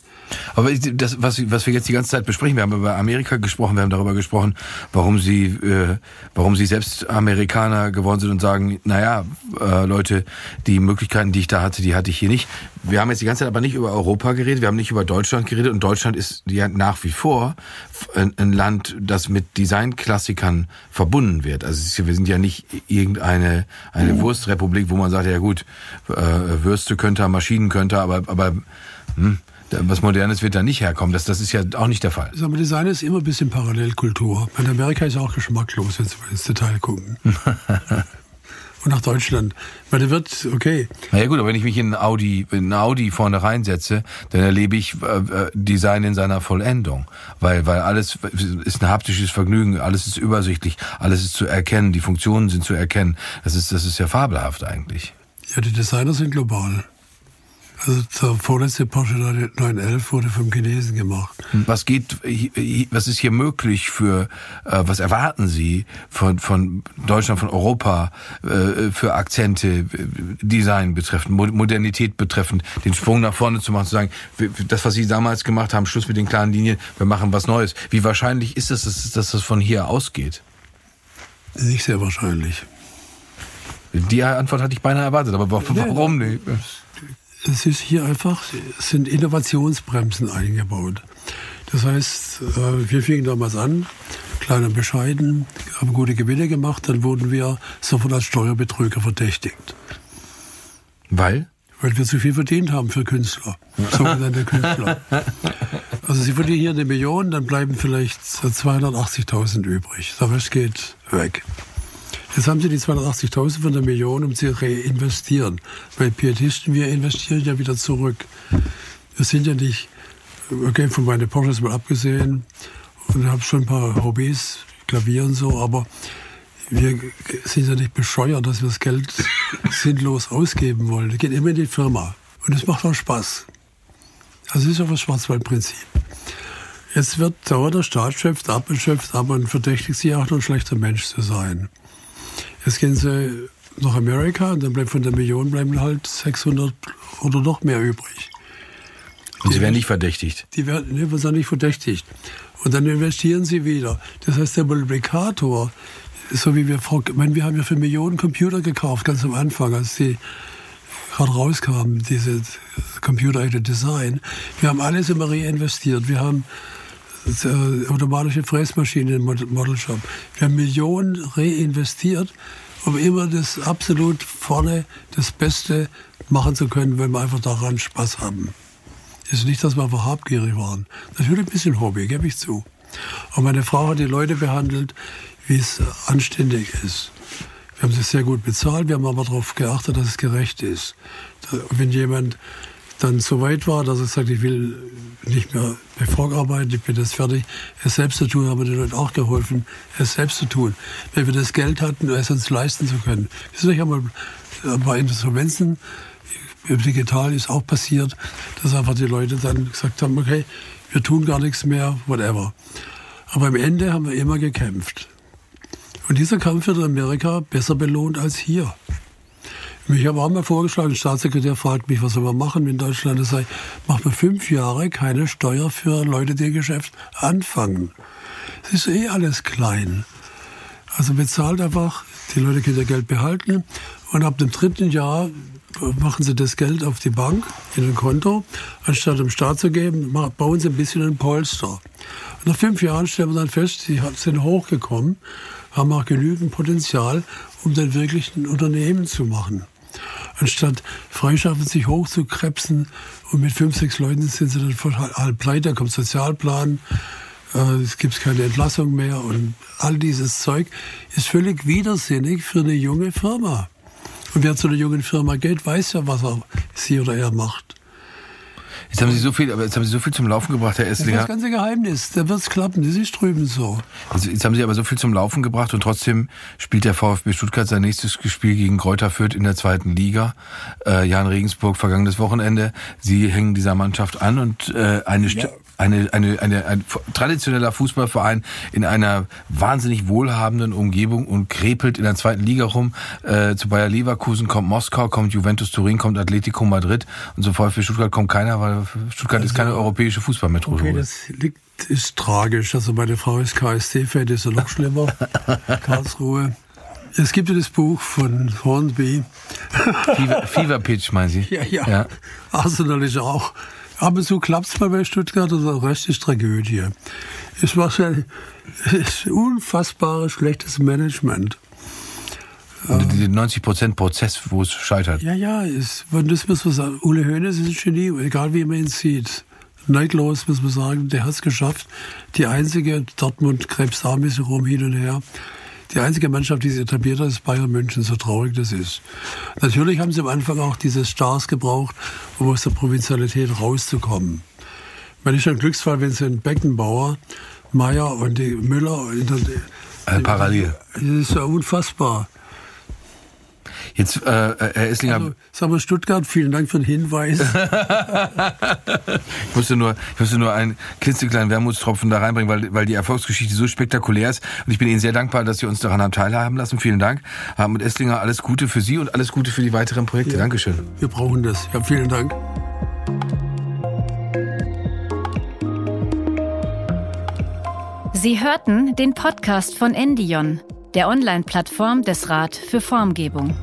Aber das, was, was wir jetzt die ganze Zeit besprechen, wir haben über Amerika gesprochen, wir haben darüber gesprochen, warum sie, äh, warum sie selbst Amerikaner geworden sind und sagen, naja, äh, Leute, die Möglichkeiten, die ich da hatte, die hatte ich hier nicht. Wir haben jetzt die ganze Zeit aber nicht über Europa geredet, wir haben nicht über Deutschland geredet und Deutschland ist ja nach wie vor ein, Land, das mit Designklassikern verbunden wird. Also wir sind ja nicht irgendeine eine mhm. Wurstrepublik, wo man sagt, ja gut, äh, Würste könnte, Maschinen könnte, aber, aber hm, was Modernes wird da nicht herkommen. Das, das ist ja auch nicht der Fall. Aber Design ist immer ein bisschen Parallelkultur. In Amerika ist auch geschmacklos, wenn wir ins Detail gucken. Und nach Deutschland. Weil der wird, okay. Na ja gut, aber wenn ich mich in ein Audi, in Audi vorne reinsetze, dann erlebe ich äh, äh, Design in seiner Vollendung. Weil, weil alles ist ein haptisches Vergnügen, alles ist übersichtlich, alles ist zu erkennen, die Funktionen sind zu erkennen. Das ist, das ist ja fabelhaft eigentlich. Ja, die Designer sind global. Also der vorletzte Porsche 911 wurde vom Chinesen gemacht. Was geht, was ist hier möglich für, äh, was erwarten Sie von, von Deutschland, von Europa äh, für Akzente, Design betreffend, Modernität betreffend, den Sprung nach vorne zu machen, zu sagen, das, was Sie damals gemacht haben, Schluss mit den klaren Linien, wir machen was Neues. Wie wahrscheinlich ist es, dass, dass das von hier ausgeht? Nicht sehr wahrscheinlich. Die Antwort hatte ich beinahe erwartet, aber warum nicht? Es ist hier einfach, es sind Innovationsbremsen eingebaut. Das heißt, äh, wir fingen damals an, klein und bescheiden, haben gute Gewinne gemacht, dann wurden wir sofort als Steuerbetrüger verdächtigt. Weil? Weil wir zu viel verdient haben für Künstler, sogenannte Künstler. Also sie verdienen hier eine Million, dann bleiben vielleicht 280.000 übrig. Der Rest geht weg. Jetzt haben sie die 280.000 von der Million, um zu reinvestieren. Weil Pietisten, wir investieren ja wieder zurück. Wir sind ja nicht, okay, von meinen Porsches mal abgesehen, und habe schon ein paar Hobbys, Klavier und so, aber wir sind ja nicht bescheuert, dass wir das Geld sinnlos ausgeben wollen. Das geht immer in die Firma. Und es macht auch Spaß. Also es ist auch das Schwarzwaldprinzip. Jetzt wird dauernd der Staatschef ab und schöpft ab und verdächtigt sich auch noch ein schlechter Mensch zu sein. Jetzt gehen sie nach Amerika und dann bleibt von der Million bleiben halt 600 oder noch mehr übrig. Und sie werden nicht verdächtigt? Die werden, nee, werden nicht verdächtigt. Und dann investieren sie wieder. Das heißt, der Multiplikator, so wie wir, wenn wir haben ja für Millionen Computer gekauft, ganz am Anfang, als die gerade rauskamen, diese Computer-Aided Design. Wir haben alles immer reinvestiert. Wir haben automatische Fräsmaschine im Model Shop. Wir haben Millionen reinvestiert, um immer das absolut vorne, das Beste machen zu können, weil wir einfach daran Spaß haben. Es ist nicht, dass wir einfach habgierig waren. Natürlich ein bisschen Hobby, gebe ich zu. Aber meine Frau hat die Leute behandelt, wie es anständig ist. Wir haben sie sehr gut bezahlt, wir haben aber darauf geachtet, dass es gerecht ist. Wenn jemand dann so weit war, dass er sagt, ich will nicht mehr vorgearbeitet, ich bin jetzt fertig, es selbst zu tun, haben wir den Leuten auch geholfen, es selbst zu tun. Wenn wir das Geld hatten, es uns leisten zu können. Das ist nicht einmal bei Insolvenzen, digital ist auch passiert, dass einfach die Leute dann gesagt haben, okay, wir tun gar nichts mehr, whatever. Aber am Ende haben wir immer gekämpft. Und dieser Kampf wird in Amerika besser belohnt als hier. Ich habe auch mal vorgeschlagen, der Staatssekretär fragt mich, was soll man machen in Deutschland? Ich sage, macht man fünf Jahre keine Steuer für Leute, die ihr Geschäft anfangen. Es ist eh alles klein. Also bezahlt einfach, die Leute können ihr Geld behalten und ab dem dritten Jahr machen sie das Geld auf die Bank, in ein Konto, anstatt dem Staat zu geben, bauen sie ein bisschen ein Polster. Und nach fünf Jahren stellen wir dann fest, sie sind hochgekommen, haben auch genügend Potenzial, um dann wirklich ein Unternehmen zu machen. Anstatt freischaffen sich hochzukrebsen und mit fünf, sechs Leuten sind sie dann halb pleite, da kommt Sozialplan, äh, es gibt keine Entlassung mehr und all dieses Zeug ist völlig widersinnig für eine junge Firma. Und wer zu einer jungen Firma geht, weiß ja, was er, sie oder er macht. Jetzt haben Sie so viel, aber jetzt haben Sie so viel zum Laufen gebracht, Herr Esslinger. Das ist das ganze Geheimnis. Da wird's klappen. Das ist drüben so. Also jetzt haben Sie aber so viel zum Laufen gebracht und trotzdem spielt der VfB Stuttgart sein nächstes Spiel gegen Kräuter Fürth in der zweiten Liga. Äh, Jan Regensburg vergangenes Wochenende. Sie hängen dieser Mannschaft an und äh, eine, ja eine, eine, eine, ein traditioneller Fußballverein in einer wahnsinnig wohlhabenden Umgebung und krepelt in der zweiten Liga rum. Äh, zu Bayer Leverkusen kommt Moskau, kommt Juventus Turin, kommt Atletico Madrid und so für Stuttgart kommt keiner, weil Stuttgart also, ist keine europäische Fußballmetropole. Okay, das liegt, ist tragisch. Also meine Frau ist KSC-Fan, ist ja noch schlimmer. Karlsruhe. Es gibt ja das Buch von Hornby. Fever, Fever Pitch, meinen Sie? Ja, ja. ja. Arsenal ist auch aber so klappt es mal bei Stuttgart und der Rest ist Tragödie. Es war ein unfassbares schlechtes Management. Und die 90% Prozess, wo es scheitert. Ja, ja, es, das muss man sagen. Ule Hoeneß ist ein Genie, egal wie man ihn sieht. Neidlos muss man sagen, der hat es geschafft. Die einzige, Dortmund krebs da ein bisschen rum hin und her. Die einzige Mannschaft, die sich etabliert hat, ist Bayern München, so traurig das ist. Natürlich haben sie am Anfang auch diese Stars gebraucht, um aus der Provinzialität rauszukommen. Man ist ein Glücksfall, wenn sie einen Beckenbauer, Meier und die Müller in der, äh, parallel. Das ist ja unfassbar. Jetzt, äh, Herr Esslinger. Also, sag mal, Stuttgart, vielen Dank für den Hinweis. ich musste nur, ich musste nur einen klitzekleinen Wermutstropfen da reinbringen, weil, weil die Erfolgsgeschichte so spektakulär ist. Und ich bin Ihnen sehr dankbar, dass Sie uns daran haben teilhaben lassen. Vielen Dank. Hartmut Esslinger, alles Gute für Sie und alles Gute für die weiteren Projekte. Ja, Dankeschön. Wir brauchen das. Ja, vielen Dank. Sie hörten den Podcast von Endion, der Online-Plattform des Rat für Formgebung.